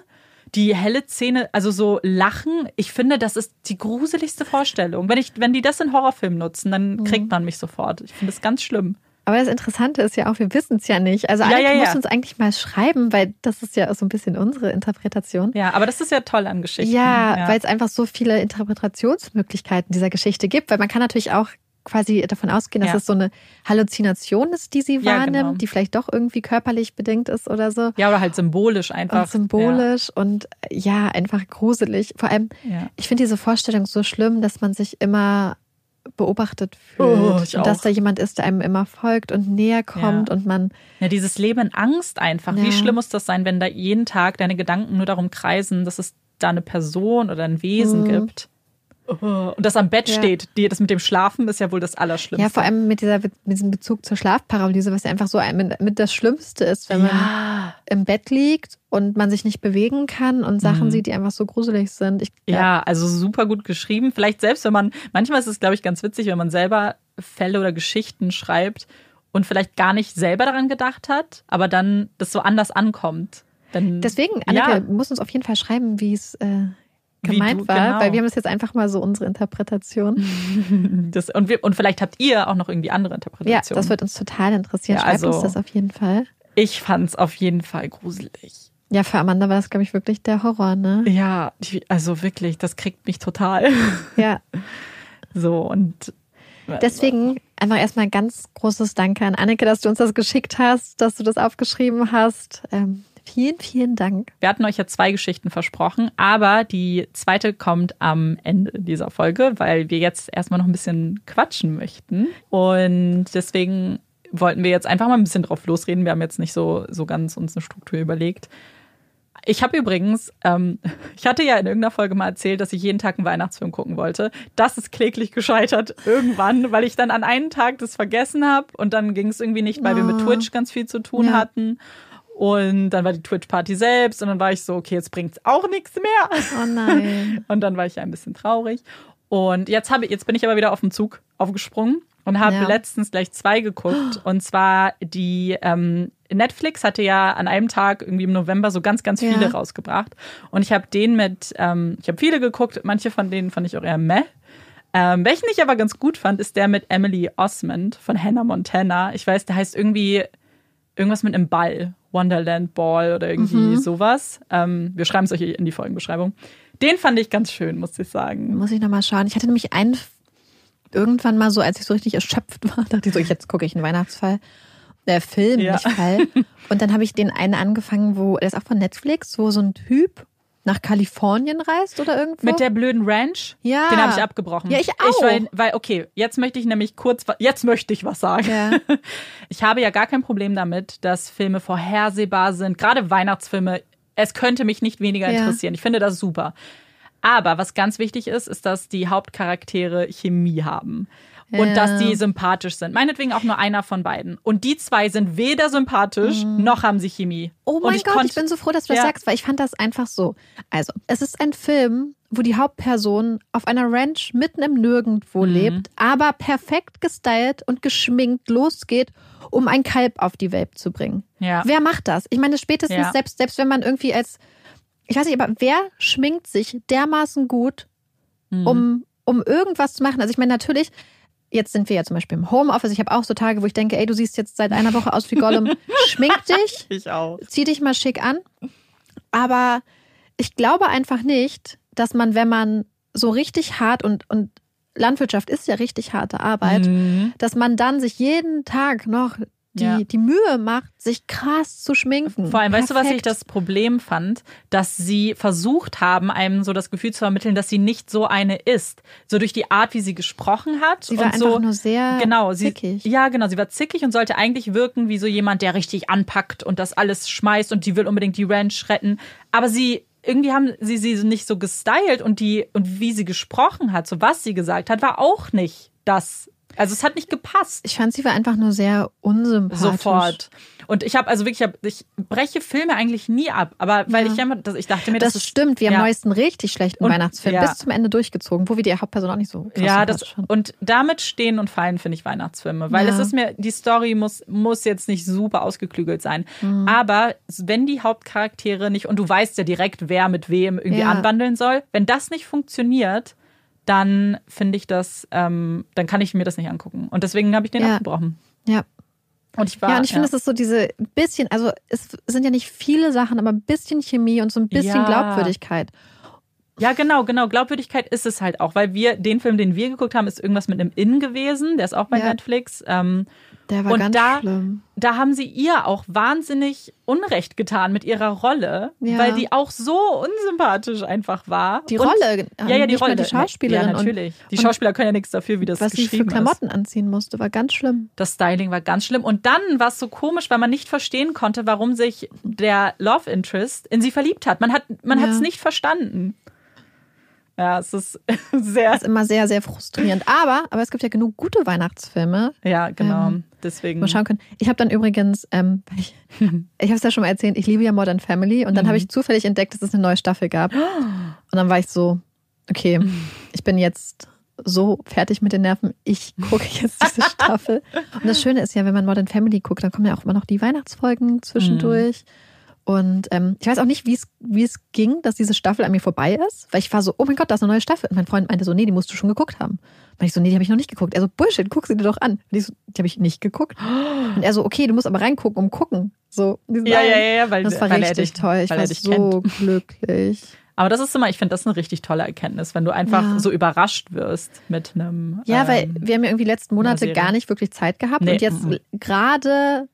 die helle Zähne, also so lachen. Ich finde, das ist die gruseligste Vorstellung. Wenn, ich, wenn die das in Horrorfilmen nutzen, dann kriegt man mich sofort. Ich finde das ganz schlimm. Aber das Interessante ist ja auch, wir wissen es ja nicht. Also Ja, Anneke ja, ja. muss uns eigentlich mal schreiben, weil das ist ja so ein bisschen unsere Interpretation. Ja, aber das ist ja toll an Geschichten. Ja, weil es einfach so viele Interpretationsmöglichkeiten dieser Geschichte gibt. Weil man kann natürlich auch quasi davon ausgehen, dass Ja. es so eine Halluzination ist, die sie Ja, wahrnimmt, genau. die vielleicht doch irgendwie körperlich bedingt ist oder so. ja, oder halt symbolisch einfach. Und symbolisch und ja, einfach gruselig. Vor allem, Ja. ich finde diese Vorstellung so schlimm, dass man sich immer beobachtet fühlt. Oh, und dass da jemand ist, der einem immer folgt und näher kommt Ja. und man Ja, dieses Leben in Angst einfach. Ja. Wie schlimm muss das sein, wenn da jeden Tag deine Gedanken nur darum kreisen, dass es da eine Person oder ein Wesen gibt? Oh, Und das am Bett Ja. steht. Die, das mit dem Schlafen ist ja wohl das Allerschlimmste. Ja, vor allem mit, dieser, mit diesem Bezug zur Schlafparalyse, was ja einfach so ein, mit, mit das Schlimmste ist, wenn man ja. im Bett liegt und man sich nicht bewegen kann und Sachen Mhm. sieht, die einfach so gruselig sind. Ich, ja, also super gut geschrieben. Vielleicht selbst, wenn man, manchmal ist es, glaube ich, ganz witzig, wenn man selber Fälle oder Geschichten schreibt und vielleicht gar nicht selber daran gedacht hat, aber dann das so anders ankommt. Wenn, Deswegen, Anneke, Ja. muss uns auf jeden Fall schreiben, wie es äh, gemeint du- war, genau. weil wir haben das jetzt einfach mal so unsere Interpretation. das, und, wir, und vielleicht habt ihr auch noch irgendwie andere Ja, Interpretationen. das wird uns total interessieren. Ja, Schreibt also- uns das auf jeden Fall. Ich fand's auf jeden Fall gruselig. Ja, für Amanda war das, glaube ich, wirklich der Horror, ne? Ja, die, also wirklich, das kriegt mich total. Ja. So und Deswegen einfach erstmal ganz großes Danke an Anneke, dass du uns das geschickt hast, dass du das aufgeschrieben hast. Ähm, vielen, vielen Dank. wir hatten euch ja zwei Geschichten versprochen, aber die zweite kommt am Ende dieser Folge, weil wir jetzt erstmal noch ein bisschen quatschen möchten. Und deswegen wollten wir jetzt einfach mal ein bisschen drauf losreden. Wir haben jetzt nicht so, so ganz uns eine Struktur überlegt. Ich habe übrigens, ähm, ich hatte ja in irgendeiner Folge mal erzählt, dass ich jeden Tag einen Weihnachtsfilm gucken wollte. Das ist kläglich gescheitert irgendwann, weil ich dann an einem Tag das vergessen habe und dann ging es irgendwie nicht, weil wir mit Oh. Twitch ganz viel zu tun Ja. hatten. Und dann war die Twitch-Party selbst und dann war ich so, okay, jetzt bringt's auch nichts mehr. Oh nein. Und dann war ich ja ein bisschen traurig. Und jetzt habe jetzt bin ich aber wieder auf den Zug aufgesprungen und habe Ja. letztens gleich zwei geguckt. Und zwar die ähm, Netflix hatte ja an einem Tag irgendwie im November so ganz, ganz viele Ja. rausgebracht. Und ich habe den mit, ähm, ich habe viele geguckt, manche von denen fand ich auch eher meh. Ähm, welchen ich aber ganz gut fand, ist der mit Emily Osmond von Hannah Montana. Ich weiß, der heißt irgendwie irgendwas mit einem Ball. Wonderland Ball oder irgendwie Mhm. sowas. Ähm, wir schreiben es euch in die Folgenbeschreibung. Den fand ich ganz schön, muss ich sagen. Muss ich nochmal schauen. Ich hatte nämlich einen irgendwann mal so, als ich so richtig erschöpft war, dachte ich so, jetzt gucke ich einen Weihnachtsfall. Der Film, Ja. nicht Fall. Und dann habe ich den einen angefangen, wo, der ist auch von Netflix, wo so ein Typ nach Kalifornien reist oder irgendwo. Mit der blöden Ranch, Ja. den habe ich abgebrochen. Ja, ich auch. weil, weil, okay, jetzt möchte ich nämlich kurz, jetzt möchte ich was sagen. Ja. Ich habe ja gar kein Problem damit, dass Filme vorhersehbar sind. Gerade Weihnachtsfilme, es könnte mich nicht weniger Ja. interessieren. Ich finde das super. Aber was ganz wichtig ist, ist, dass die Hauptcharaktere Chemie haben. Und dass die sympathisch sind. Meinetwegen auch nur einer von beiden. Und die zwei sind weder sympathisch, noch haben sie Chemie. Oh mein Gott, konnt- ich bin so froh, dass du das Ja. sagst, weil ich fand das einfach so. Also, es ist ein Film, wo die Hauptperson auf einer Ranch mitten im Nirgendwo Mhm. lebt, aber perfekt gestylt und geschminkt losgeht, um ein Kalb auf die Welt zu bringen. Ja. Wer macht das? Ich meine, spätestens selbst, selbst wenn man irgendwie als, ich weiß nicht, aber wer schminkt sich dermaßen gut, Mhm. um, um irgendwas zu machen? Also ich meine, natürlich, jetzt sind wir ja zum Beispiel im Homeoffice. Ich habe auch so Tage, wo ich denke, ey, du siehst jetzt seit einer Woche aus wie Gollum. Schmink dich Ich auch. zieh dich mal schick an. Aber ich glaube einfach nicht, dass man, wenn man so richtig hart und, und Landwirtschaft ist ja richtig harte Arbeit, Mhm. dass man dann sich jeden Tag noch die, Ja. die Mühe macht, sich krass zu schminken. Vor allem, weißt du, was ich Perfekt. das Problem fand? Dass sie versucht haben, einem so das Gefühl zu vermitteln, dass sie nicht so eine ist. So durch die Art, wie sie gesprochen hat. Sie war und einfach so, nur sehr genau, sie, zickig. Ja, genau. Sie war zickig und sollte eigentlich wirken wie so jemand, der richtig anpackt und das alles schmeißt und die will unbedingt die Ranch retten. Aber sie, irgendwie haben sie sie nicht so gestylt und die, und wie sie gesprochen hat, so was sie gesagt hat, war auch nicht das. Also es hat nicht gepasst. Ich fand, sie war einfach nur sehr unsympathisch. Sofort. Und ich habe also wirklich, ich, breche Filme eigentlich nie ab, aber weil Ja. ich immer, das, ich dachte mir, Das, das, ist, stimmt, wir ja. haben neuesten richtig schlechten Und- Weihnachtsfilm ja. bis zum Ende durchgezogen, wo wir die Hauptperson auch nicht so Ja, das, fanden. und damit stehen und fallen, finde ich, Weihnachtsfilme. Weil Ja. es ist mir, die Story muss, muss jetzt nicht super ausgeklügelt sein. Mhm. Aber wenn die Hauptcharaktere nicht, und du weißt ja direkt, wer mit wem irgendwie Ja. anwandeln soll, wenn das nicht funktioniert, dann finde ich das, ähm, dann kann ich mir das nicht angucken. Und deswegen habe ich den Ja. abgebrochen. Ja. Und ich war. ja, und ich finde, es ist so diese bisschen, also es sind ja nicht viele Sachen, aber ein bisschen Chemie und so ein bisschen Ja. Glaubwürdigkeit. Ja, genau, genau. Glaubwürdigkeit ist es halt auch, weil wir, den Film, den wir geguckt haben, ist irgendwas mit einem In gewesen. Der ist auch bei Ja. Netflix. Ähm, Der war Und ganz da- schlimm. da haben sie ihr auch wahnsinnig Unrecht getan mit ihrer Rolle, Ja. weil die auch so unsympathisch einfach war. Die Und- Rolle, äh, ja, ja, die Rolle. Die Schauspielerin. Ja, natürlich. die und, Schauspieler können ja nichts dafür, wie das und was sie für geschrieben ist. Klamotten anziehen musste, war ganz schlimm. Das Styling war ganz schlimm. Und dann war es so komisch, weil man nicht verstehen konnte, warum sich der Love Interest in sie verliebt hat. Man hat man Ja. hat es nicht verstanden. Ja, es ist sehr. Das ist immer sehr, sehr frustrierend. Aber, aber es gibt ja genug gute Weihnachtsfilme, Ja, genau. Ähm, Deswegen. wir schauen können. Ich habe dann übrigens, ähm, ich, ich habe es ja schon mal erzählt, ich liebe ja Modern Family und dann Mhm. habe ich zufällig entdeckt, dass es eine neue Staffel gab. Und dann war ich so, okay, ich bin jetzt so fertig mit den Nerven, ich gucke jetzt diese Staffel. Und das Schöne ist ja, wenn man Modern Family guckt, dann kommen ja auch immer noch die Weihnachtsfolgen zwischendurch. Und ähm, ich weiß auch nicht, wie es wie es ging, dass diese Staffel an mir vorbei ist, weil ich war so, oh mein Gott, da ist eine neue Staffel. Und mein Freund meinte so, nee, die musst du schon geguckt haben. Und ich so, nee, die habe ich noch nicht geguckt. Er so, Bullshit, guck sie dir doch an. Und ich so, die habe ich nicht geguckt. Und er so, okay, du musst aber reingucken, um gucken. So, die Ja, ja, ja, ja, weil, das war weil richtig dich, toll. Ich weil war so kennt. glücklich. Aber das ist immer, ich finde das eine richtig tolle Erkenntnis, wenn du einfach Ja. so überrascht wirst mit einem. Ja, weil ähm, wir haben ja irgendwie letzten Monate gar nicht wirklich Zeit gehabt. Nee, Und jetzt gerade,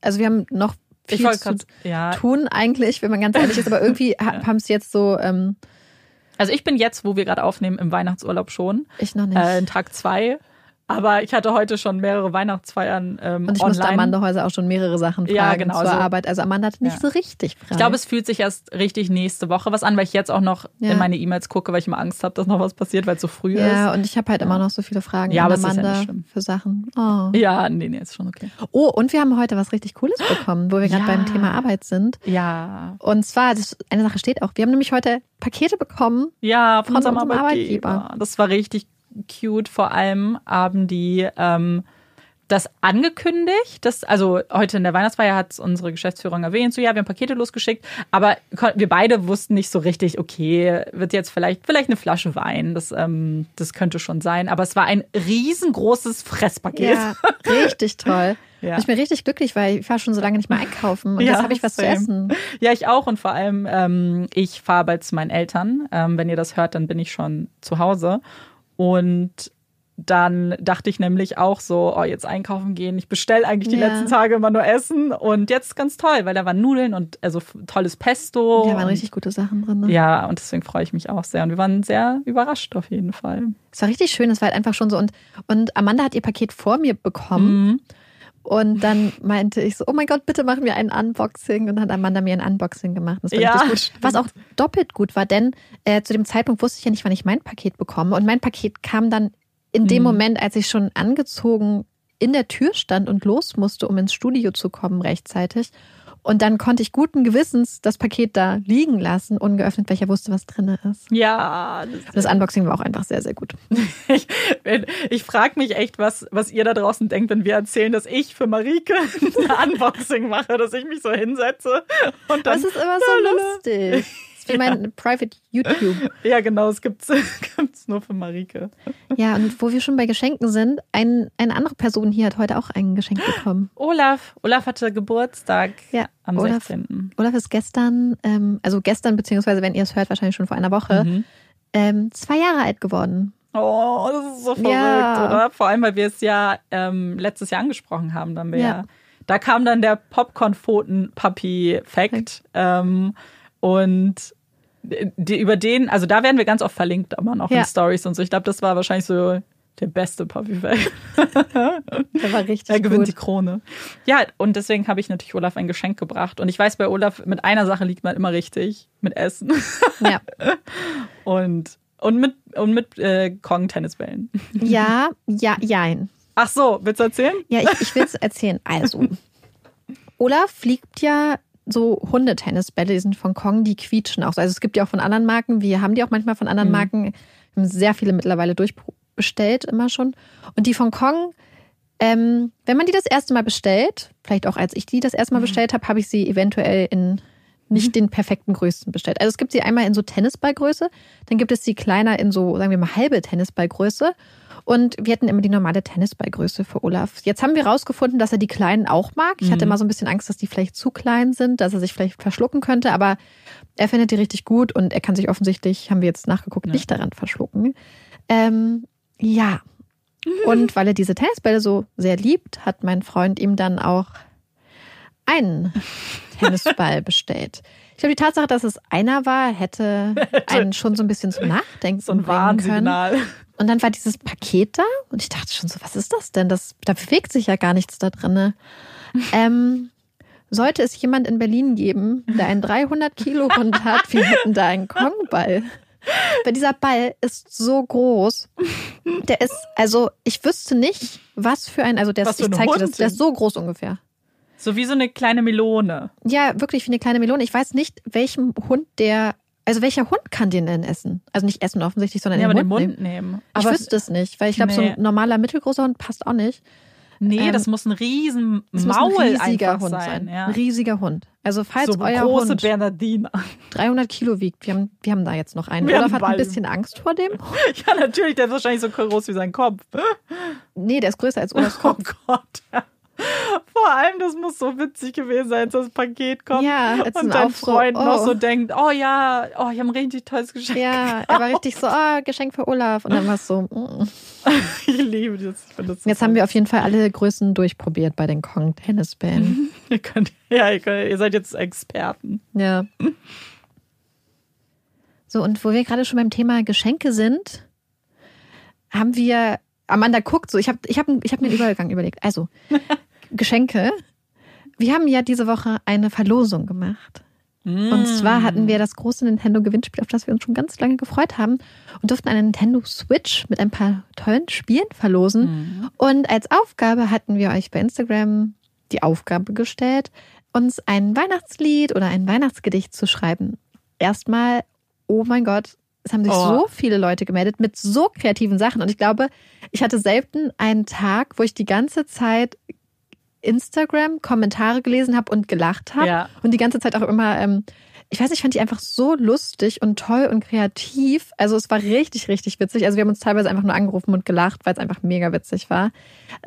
also wir haben noch viel wollte zu ja, tun eigentlich, wenn man ganz ehrlich ist. Aber irgendwie ha- haben es jetzt so, ähm, also ich bin jetzt, wo wir gerade aufnehmen, im Weihnachtsurlaub schon, ich noch nicht. äh, in Tag zwei. Aber ich hatte heute schon mehrere Weihnachtsfeiern ähm, Und ich online. musste Amanda Häuser auch schon mehrere Sachen fragen Ja, genau, zur so. Arbeit. Also Amanda hat nicht Ja. so richtig frei. Ich glaube, es fühlt sich erst richtig nächste Woche was an, weil ich jetzt auch noch Ja. in meine E-Mails gucke, weil ich immer Angst habe, dass noch was passiert, weil es so früh ja, ist. und ich habe halt immer noch so viele Fragen Ja, an aber es ist ja Amanda für Sachen. Oh. Ja, nee, nee, ist schon okay. oh, und wir haben heute was richtig Cooles bekommen, wo wir gerade Ja. beim Thema Arbeit sind. Ja. Und zwar, eine Sache steht auch, wir haben nämlich heute Pakete bekommen. Ja, von Von unserem unserem Arbeitgeber. Arbeitgeber. Das war richtig cute. Vor allem haben die ähm, das angekündigt. Das, also heute in der Weihnachtsfeier hat unsere Geschäftsführung erwähnt, so ja, wir haben Pakete losgeschickt, aber wir beide wussten nicht so richtig, okay, wird jetzt vielleicht, vielleicht eine Flasche Wein. Das, ähm, das könnte schon sein. Aber es war ein riesengroßes Fresspaket. Ja, richtig toll. Ja. Ich bin richtig glücklich, weil ich war schon so lange nicht mehr einkaufen und Ja, jetzt habe ich was same. zu essen. Ja, ich auch. Und vor allem, ähm, ich fahre bald zu meinen Eltern. Ähm, wenn ihr das hört, dann bin ich schon zu Hause. Und dann dachte ich nämlich auch so, oh, jetzt einkaufen gehen. Ich bestelle eigentlich die Ja. letzten Tage immer nur Essen. Und jetzt ist ganz toll, weil da waren Nudeln und also tolles Pesto. Da waren richtig gute Sachen drin. Ne? Ja, und deswegen freue ich mich auch sehr. Und wir waren sehr überrascht auf jeden Fall. Es war richtig schön, es war halt einfach schon so. Und, und Amanda hat ihr Paket vor mir bekommen. Mhm. Und dann meinte ich so, oh mein Gott, bitte machen wir ein Unboxing. Und dann hat Amanda mir ein Unboxing gemacht. Das Ja, gut. Was auch doppelt gut war, denn äh, zu dem Zeitpunkt wusste ich ja nicht, wann ich mein Paket bekomme. Und mein Paket kam dann in dem Mhm. Moment, als ich schon angezogen in der Tür stand und los musste, um ins Studio zu kommen rechtzeitig. Und dann konnte ich guten Gewissens das Paket da liegen lassen, ungeöffnet, weil ich ja wusste, was drin ist. Ja, das Das Unboxing war auch einfach sehr, sehr gut. Ich, ich frage mich echt, was, was ihr da draußen denkt, wenn wir erzählen, dass ich für Marike ein Unboxing mache, dass ich mich so hinsetze und dann. es ist immer so lustig. Das ist wie mein Private YouTube. Ja, genau, es gibt's, gibt's nur für Marike. Ja, und wo wir schon bei Geschenken sind, ein, eine andere Person hier hat heute auch ein Geschenk bekommen. Olaf. Olaf hatte Geburtstag Ja, am Olaf. 16. Olaf ist gestern, ähm, also gestern, beziehungsweise wenn ihr es hört, wahrscheinlich schon vor einer Woche, Mhm. ähm, zwei Jahre alt geworden. Oh, das ist so verrückt, Ja. oder? Vor allem, weil wir es ja ähm, letztes Jahr angesprochen haben. Dann wir ja. Da kam dann der Popcorn-Pfoten-Papi-Fact. Ähm, und die, über den, also da werden wir ganz oft verlinkt, aber noch Ja. in Stories und so. Ich glaube, das war wahrscheinlich so der beste Papi-Fact. Der war richtig Er gewinnt gut. die Krone. Ja, und deswegen habe ich natürlich Olaf ein Geschenk gebracht. Und ich weiß, bei Olaf, mit einer Sache liegt man immer richtig, mit Essen. Ja. Und, und mit, und mit äh, Kong-Tennisbällen. ja, ja, jein. Ach so, willst du erzählen? Ja, ich, ich will es erzählen. Also, Olaf fliegt ja so Hundetennisbälle, die sind von Kong, die quietschen auch. so. Also es gibt ja auch von anderen Marken, wir haben die auch manchmal von anderen Mhm. Marken, wir haben sehr viele mittlerweile durchbestellt, immer schon. Und die von Kong, ähm, wenn man die das erste Mal bestellt, vielleicht auch als ich die das erste Mal bestellt habe, habe ich sie eventuell in nicht den perfekten Größen bestellt. Also es gibt sie einmal in so Tennisballgröße, dann gibt es sie kleiner in so, sagen wir mal, halbe Tennisballgröße. Und wir hatten immer die normale Tennisballgröße für Olaf. Jetzt haben wir rausgefunden, dass er die kleinen auch mag. Ich hatte immer so ein bisschen Angst, dass die vielleicht zu klein sind, dass er sich vielleicht verschlucken könnte, aber er findet die richtig gut und er kann sich offensichtlich, haben wir jetzt nachgeguckt, nicht daran verschlucken. Ähm, ja. Und weil er diese Tennisbälle so sehr liebt, hat mein Freund ihm dann auch einen Tennisball bestellt. Ich glaube, die Tatsache, dass es einer war, hätte einen schon so ein bisschen zum Nachdenken So ein bringen können. Warnsignal. Und dann war dieses Paket da und ich dachte schon so, was ist das denn? Das, da bewegt sich ja gar nichts da drin. Ähm, sollte es jemand in Berlin geben, der einen 300 Kilo Hund hat, wir hätten da einen Kongball. Weil dieser Ball ist so groß. Der ist, also ich wüsste nicht, was für ein, also der Was ist, ich ein zeig dir das, der ist so groß ungefähr. So wie so eine kleine Melone. Ja, wirklich wie eine kleine Melone. Ich weiß nicht, welchem Hund der, also welcher Hund kann den denn essen? Also nicht essen offensichtlich, sondern Ja, in aber den den Mund, Mund nehmen. nehmen. Ich Aber wüsste es nicht, weil ich glaube, so Nee. ein normaler mittelgroßer Hund passt auch nicht. nee, ähm, das muss ein riesen Es Maul ein riesiger Hund sein. sein. Ja. Ein riesiger Hund. Also falls so euer große Hund Bernardiner. 300 Kilo wiegt, wir haben, wir haben da jetzt noch einen. Wir Olaf hat ein bisschen Angst vor dem. Ja, natürlich, der ist wahrscheinlich so groß wie sein Kopf. Nee, der ist größer als Olafs Oh Kopf. Gott. Vor allem, das muss so witzig gewesen sein, als das Paket kommt. Ja, und ein dein Aufruhr, Freund noch oh. so denkt, oh ja, oh, ich habe ein richtig tolles Geschenk. Ja, er war richtig so, oh, Geschenk für Olaf. Und dann war es so, mm. Ich liebe das. Ich das so jetzt haben wir auf jeden Fall alle Größen durchprobiert bei den Kong-Tennisbällen. ihr könnt, Ja, ihr, könnt, ihr seid jetzt Experten. Ja. So, und wo wir gerade schon beim Thema Geschenke sind, haben wir, Amanda guckt so, ich habe ich hab, ich hab mir einen Übergang überlegt. Also, Geschenke. Wir haben ja diese Woche eine Verlosung gemacht. Und zwar hatten wir das große Nintendo-Gewinnspiel, auf das wir uns schon ganz lange gefreut haben und durften eine Nintendo Switch mit ein paar tollen Spielen verlosen. Und als Aufgabe hatten wir euch bei Instagram die Aufgabe gestellt, uns ein Weihnachtslied oder ein Weihnachtsgedicht zu schreiben. Erstmal, oh mein Gott, es haben sich Oh. so viele Leute gemeldet mit so kreativen Sachen. Und ich glaube, ich hatte selten einen Tag, wo ich die ganze Zeit Instagram-Kommentare gelesen habe und gelacht habe. Ja. Und die ganze Zeit auch immer, ähm, ich weiß nicht, ich fand die einfach so lustig und toll und kreativ. Also es war richtig, richtig witzig. Also wir haben uns teilweise einfach nur angerufen und gelacht, weil es einfach mega witzig war.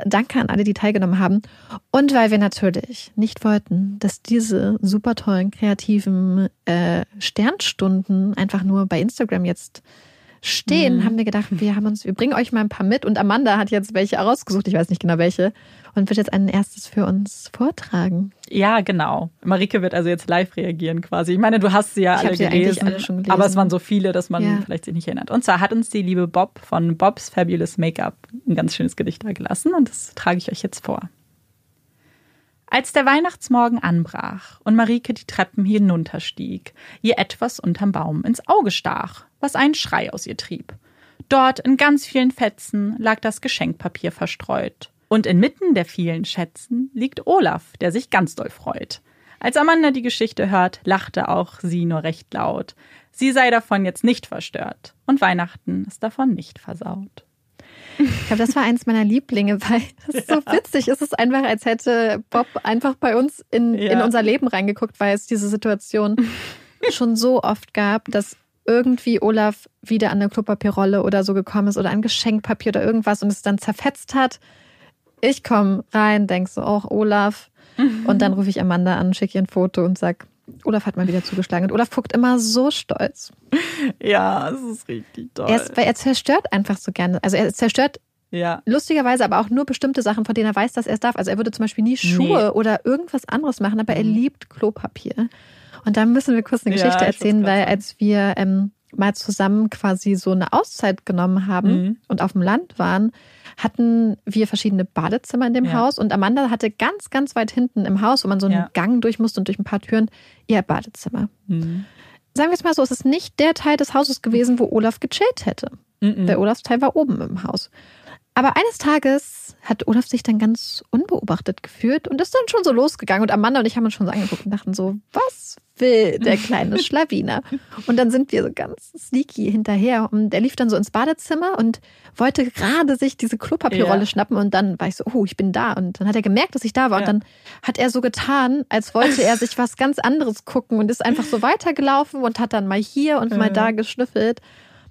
Danke an alle, die teilgenommen haben. Und weil wir natürlich nicht wollten, dass diese super tollen, kreativen äh, Sternstunden einfach nur bei Instagram jetzt stehen, haben wir gedacht, wir haben uns, wir bringen euch mal ein paar mit. Und Amanda hat jetzt welche rausgesucht, ich weiß nicht genau welche, und wird jetzt ein erstes für uns vortragen. Ja, genau. Marike wird also jetzt live reagieren quasi. Ich meine, du hast sie ja alle sie gelesen, alle schon gelesen. aber es waren so viele, dass man Ja. vielleicht sich nicht erinnert. Und zwar hat uns die liebe Bob von Bob's Fabulous Make-up ein ganz schönes Gedicht da gelassen und das trage ich euch jetzt vor. Als der Weihnachtsmorgen anbrach und Marike die Treppen hinunterstieg, ihr etwas unterm Baum ins Auge stach, was einen Schrei aus ihr trieb. Dort in ganz vielen Fetzen lag das Geschenkpapier verstreut. Und inmitten der vielen Schätzen liegt Olaf, der sich ganz doll freut. Als Amanda die Geschichte hört, lachte auch sie nur recht laut. Sie sei davon jetzt nicht verstört und Weihnachten ist davon nicht versaut. Ich glaube, das war eins meiner Lieblinge, weil das ist so witzig. Es ist einfach, als hätte Bob einfach bei uns in, Ja. in unser Leben reingeguckt, weil es diese Situation schon so oft gab, dass irgendwie Olaf wieder an eine Klopapierrolle oder so gekommen ist oder an Geschenkpapier oder irgendwas und es dann zerfetzt hat. Ich komme rein, denk so, oh, Olaf. Und dann rufe ich Amanda an, schicke ihr ein Foto und sag, Olaf hat mal wieder zugeschlagen. Und Olaf guckt immer so stolz. Ja, es ist richtig toll. Er, ist, weil er zerstört einfach so gerne. Also er zerstört ja. lustigerweise aber auch nur bestimmte Sachen, von denen er weiß, dass er es darf. Also er würde zum Beispiel nie Schuhe Nee. oder irgendwas anderes machen, aber er liebt Klopapier. Und da müssen wir kurz eine Ja, Geschichte ich erzählen, weil als wir ähm, mal zusammen quasi so eine Auszeit genommen haben Mhm. und auf dem Land waren, hatten wir verschiedene Badezimmer in dem Ja. Haus und Amanda hatte ganz, ganz weit hinten im Haus, wo man so einen Ja. Gang durch musste und durch ein paar Türen, ihr Badezimmer. Mhm. Sagen wir es mal so, es ist nicht der Teil des Hauses gewesen, wo Olaf gechillt hätte. Mhm. Der Olafs Teil war oben im Haus. Aber eines Tages hat Olaf sich dann ganz unbeobachtet gefühlt und ist dann schon so losgegangen. Und Amanda und ich haben uns schon so angeguckt und dachten so, was will der kleine Schlawiner? Und dann sind wir so ganz sneaky hinterher. Und er lief dann so ins Badezimmer und wollte gerade sich diese Klopapierrolle Ja. schnappen. Und dann war ich so, oh, ich bin da. Und dann hat er gemerkt, dass ich da war. Ja. Und dann hat er so getan, als wollte er sich was ganz anderes gucken und ist einfach so weitergelaufen und hat dann mal hier und mal Ja. da geschnüffelt.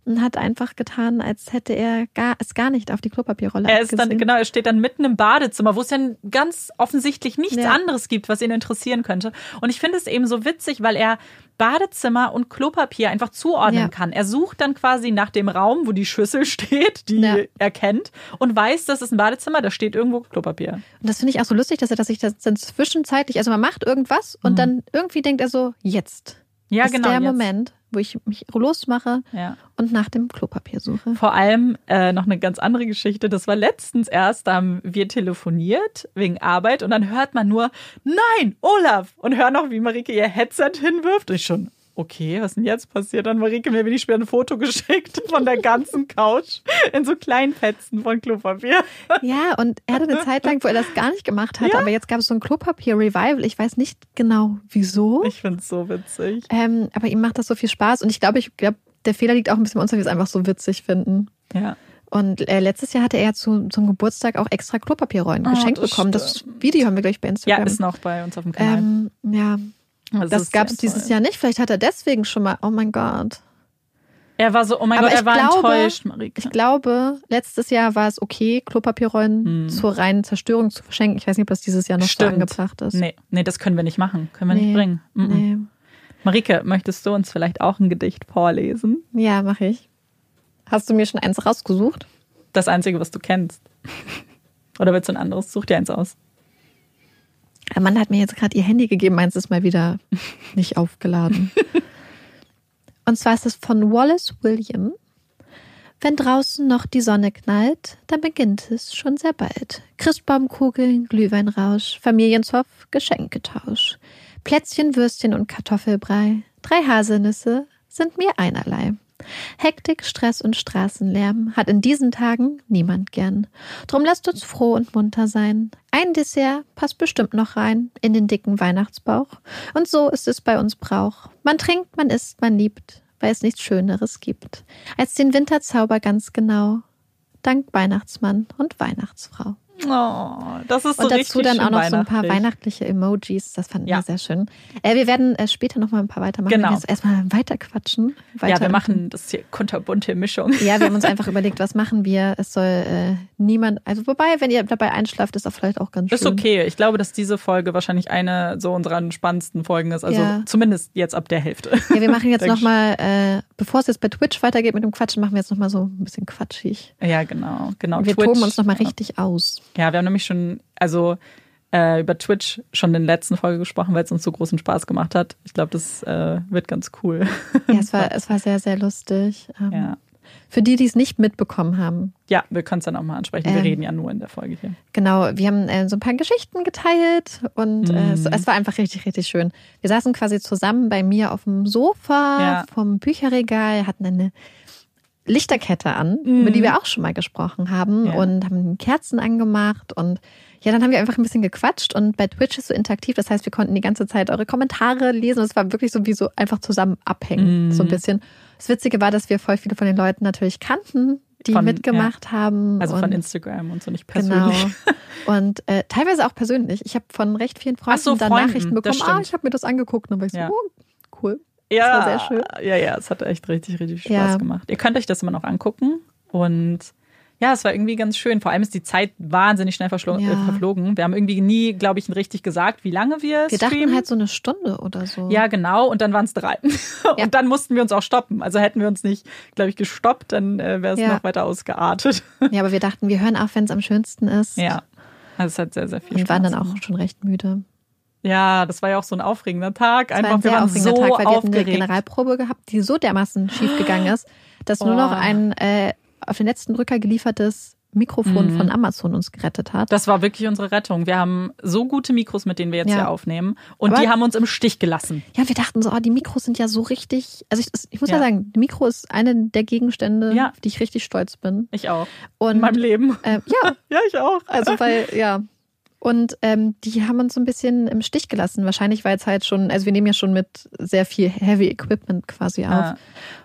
Und hat einfach getan, als hätte er gar, es gar nicht auf die Klopapierrolle Er ist dann, genau, er steht dann mitten im Badezimmer, wo es ja ganz offensichtlich nichts Ja. anderes gibt, was ihn interessieren könnte. Und ich finde es eben so witzig, weil er Badezimmer und Klopapier einfach zuordnen Ja. kann. Er sucht dann quasi nach dem Raum, wo die Schüssel steht, die Ja. er kennt, und weiß, das ist ein Badezimmer, da steht irgendwo Klopapier. Und das finde ich auch so lustig, dass er dass sich das dann zwischenzeitlich, also man macht irgendwas und dann irgendwie denkt er so, jetzt Mhm. Ja, ist genau. der jetzt. Moment, wo ich mich losmache Ja. und nach dem Klopapier suche. Vor allem äh, noch eine ganz andere Geschichte. Das war letztens erst, da haben wir telefoniert wegen Arbeit und dann hört man nur, nein, Olaf! Und hör noch, wie Marike ihr Headset hinwirft. Ich schon, okay, was denn jetzt passiert? Dann Marike mir wenig später ein Foto geschickt von der ganzen Couch in so kleinen Fetzen von Klopapier. Ja, und er hatte eine Zeit lang, wo er das gar nicht gemacht hat, Ja. aber jetzt gab es so ein Klopapier-Revival. Ich weiß nicht genau wieso, Ich find's so witzig. ähm, aber ihm macht das so viel Spaß und ich glaube, ich glaube, der Fehler liegt auch ein bisschen bei uns, weil wir es einfach so witzig finden. Ja. Und äh, letztes Jahr hatte er zu, zum Geburtstag auch extra Klopapierrollen Oh, geschenkt das bekommen. Das Video haben wir gleich bei Ja, Instagram. ist noch bei uns auf dem Kanal. ähm, ja, das ist gab es dieses. Jahr nicht. Vielleicht hat er deswegen schon mal, oh mein Gott. Er war so, oh mein Aber Gott, er war glaube- enttäuscht, Marike. Ich glaube, letztes Jahr war es okay, Klopapierrollen Hm. zur reinen Zerstörung zu verschenken. Ich weiß nicht, ob das dieses Jahr noch so Stimmt. angebracht ist. Nee, nee, das können wir nicht machen. Können wir nicht Nee, bringen. Mhm. Nee. Marike, möchtest du uns vielleicht auch ein Gedicht vorlesen? Ja, mache ich. Hast du mir schon eins rausgesucht? Das einzige, was du kennst. Oder willst du ein anderes? Such dir eins aus. Amanda hat mir jetzt gerade ihr Handy gegeben, meins ist mal wieder nicht aufgeladen. Und zwar ist es von Wallace William. Wenn draußen noch die Sonne knallt, dann beginnt es schon sehr bald. Christbaumkugeln, Glühweinrausch, Familienzoff, Geschenketausch. Plätzchen, Würstchen und Kartoffelbrei. Drei Haselnüsse sind mir einerlei. Hektik, Stress und Straßenlärm hat in diesen Tagen niemand gern. Drum lasst uns froh und munter sein. Ein Dessert passt bestimmt noch rein in den dicken Weihnachtsbauch. Und so ist es bei uns Brauch. Man trinkt, man isst, man liebt, weil es nichts Schöneres gibt, als den Winterzauber ganz genau. Dank Weihnachtsmann und Weihnachtsfrau. Oh, das ist so Und dazu dann auch noch so ein paar weihnachtlich. weihnachtliche Emojis. Das fanden Ja. wir sehr schön. Äh, wir werden äh, später noch mal ein paar weitermachen. Genau. Wir jetzt erstmal weiter quatschen. Weiter Ja, wir machen das hier kunterbunte Mischung. Ja, wir haben uns einfach überlegt, was machen wir. Es soll äh, niemand, also wobei, wenn ihr dabei einschlaft, ist auch vielleicht auch ganz schön. Ist okay. Ich glaube, dass diese Folge wahrscheinlich eine so unserer spannendsten Folgen ist. Also Ja. zumindest jetzt ab der Hälfte. Ja, wir machen jetzt nochmal, äh, bevor es jetzt bei Twitch weitergeht mit dem Quatschen, machen wir jetzt nochmal so ein bisschen quatschig. Ja, genau. genau. wir Twitch. toben uns nochmal richtig aus. Ja, wir haben nämlich schon, also äh, über Twitch schon in der letzten Folge gesprochen, weil es uns so großen Spaß gemacht hat. Ich glaube, das äh, wird ganz cool. Ja, es war, es war sehr, sehr lustig. Ähm, Ja. Für die, die es nicht mitbekommen haben, Ja, wir können es dann auch mal ansprechen. Wir Ähm. reden ja nur in der Folge hier. Genau, wir haben äh, so ein paar Geschichten geteilt und äh, Mhm. es, es war einfach richtig, richtig schön. Wir saßen quasi zusammen bei mir auf dem Sofa Ja. vom Bücherregal, hatten eine Lichterkette an, Mhm. über die wir auch schon mal gesprochen haben Ja. und haben Kerzen angemacht und ja, dann haben wir einfach ein bisschen gequatscht und bei Twitch ist so interaktiv, das heißt, wir konnten die ganze Zeit eure Kommentare lesen und es war wirklich so wie so einfach zusammen abhängen, Mhm. so ein bisschen. Das Witzige war, dass wir voll viele von den Leuten natürlich kannten, die Von- mitgemacht haben. Also von Instagram und so nicht Genau. persönlich. Und äh, teilweise auch persönlich. Ich habe von recht vielen Freunden so, dann Freunden, Nachrichten bekommen. Ah, ich habe mir das angeguckt. Und dann war ich so, Ja. oh, cool. Ja, war sehr schön. Ja, ja, es hat echt richtig, richtig Spaß Ja. gemacht. Ihr könnt euch das immer noch angucken und ja, es war irgendwie ganz schön. Vor allem ist die Zeit wahnsinnig schnell Ja. äh, verflogen. Wir haben irgendwie nie, glaube ich, richtig gesagt, wie lange wir Wir streamen. dachten halt so eine Stunde oder so. ja, genau. Und dann waren es drei. Ja. Und dann mussten wir uns auch stoppen. Also hätten wir uns nicht, glaube ich, gestoppt, dann äh, wäre es Ja. noch weiter ausgeartet. ja, aber wir dachten, wir hören auf, wenn es am schönsten ist. ja. Also es hat sehr, sehr viel Und Spaß waren dann auch schon recht müde. Ja, das war ja auch so ein aufregender Tag. War Einfach, ein wir sehr aufregender so Tag, weil wir hatten eine aufgeregt. Generalprobe gehabt, die so dermaßen schief gegangen ist, dass nur Oh. noch ein äh, auf den letzten Drücker geliefertes Mikrofon von Amazon uns gerettet hat. Das war wirklich unsere Rettung. Wir haben so gute Mikros, mit denen wir jetzt Ja. hier aufnehmen. Und Aber- die haben uns im Stich gelassen. Ja, wir dachten so, oh, die Mikros sind ja so richtig. Also ich, ich muss ja. Ja. sagen, Mikro ist eine der Gegenstände, Ja. auf die ich richtig stolz bin. Ich auch. Und In meinem Leben. äh, ja, Ja, ich auch. also weil, ja. Und ähm, die haben uns so ein bisschen im Stich gelassen. Wahrscheinlich, weil es halt schon, also wir nehmen ja schon mit sehr viel Heavy Equipment quasi auf. Ja.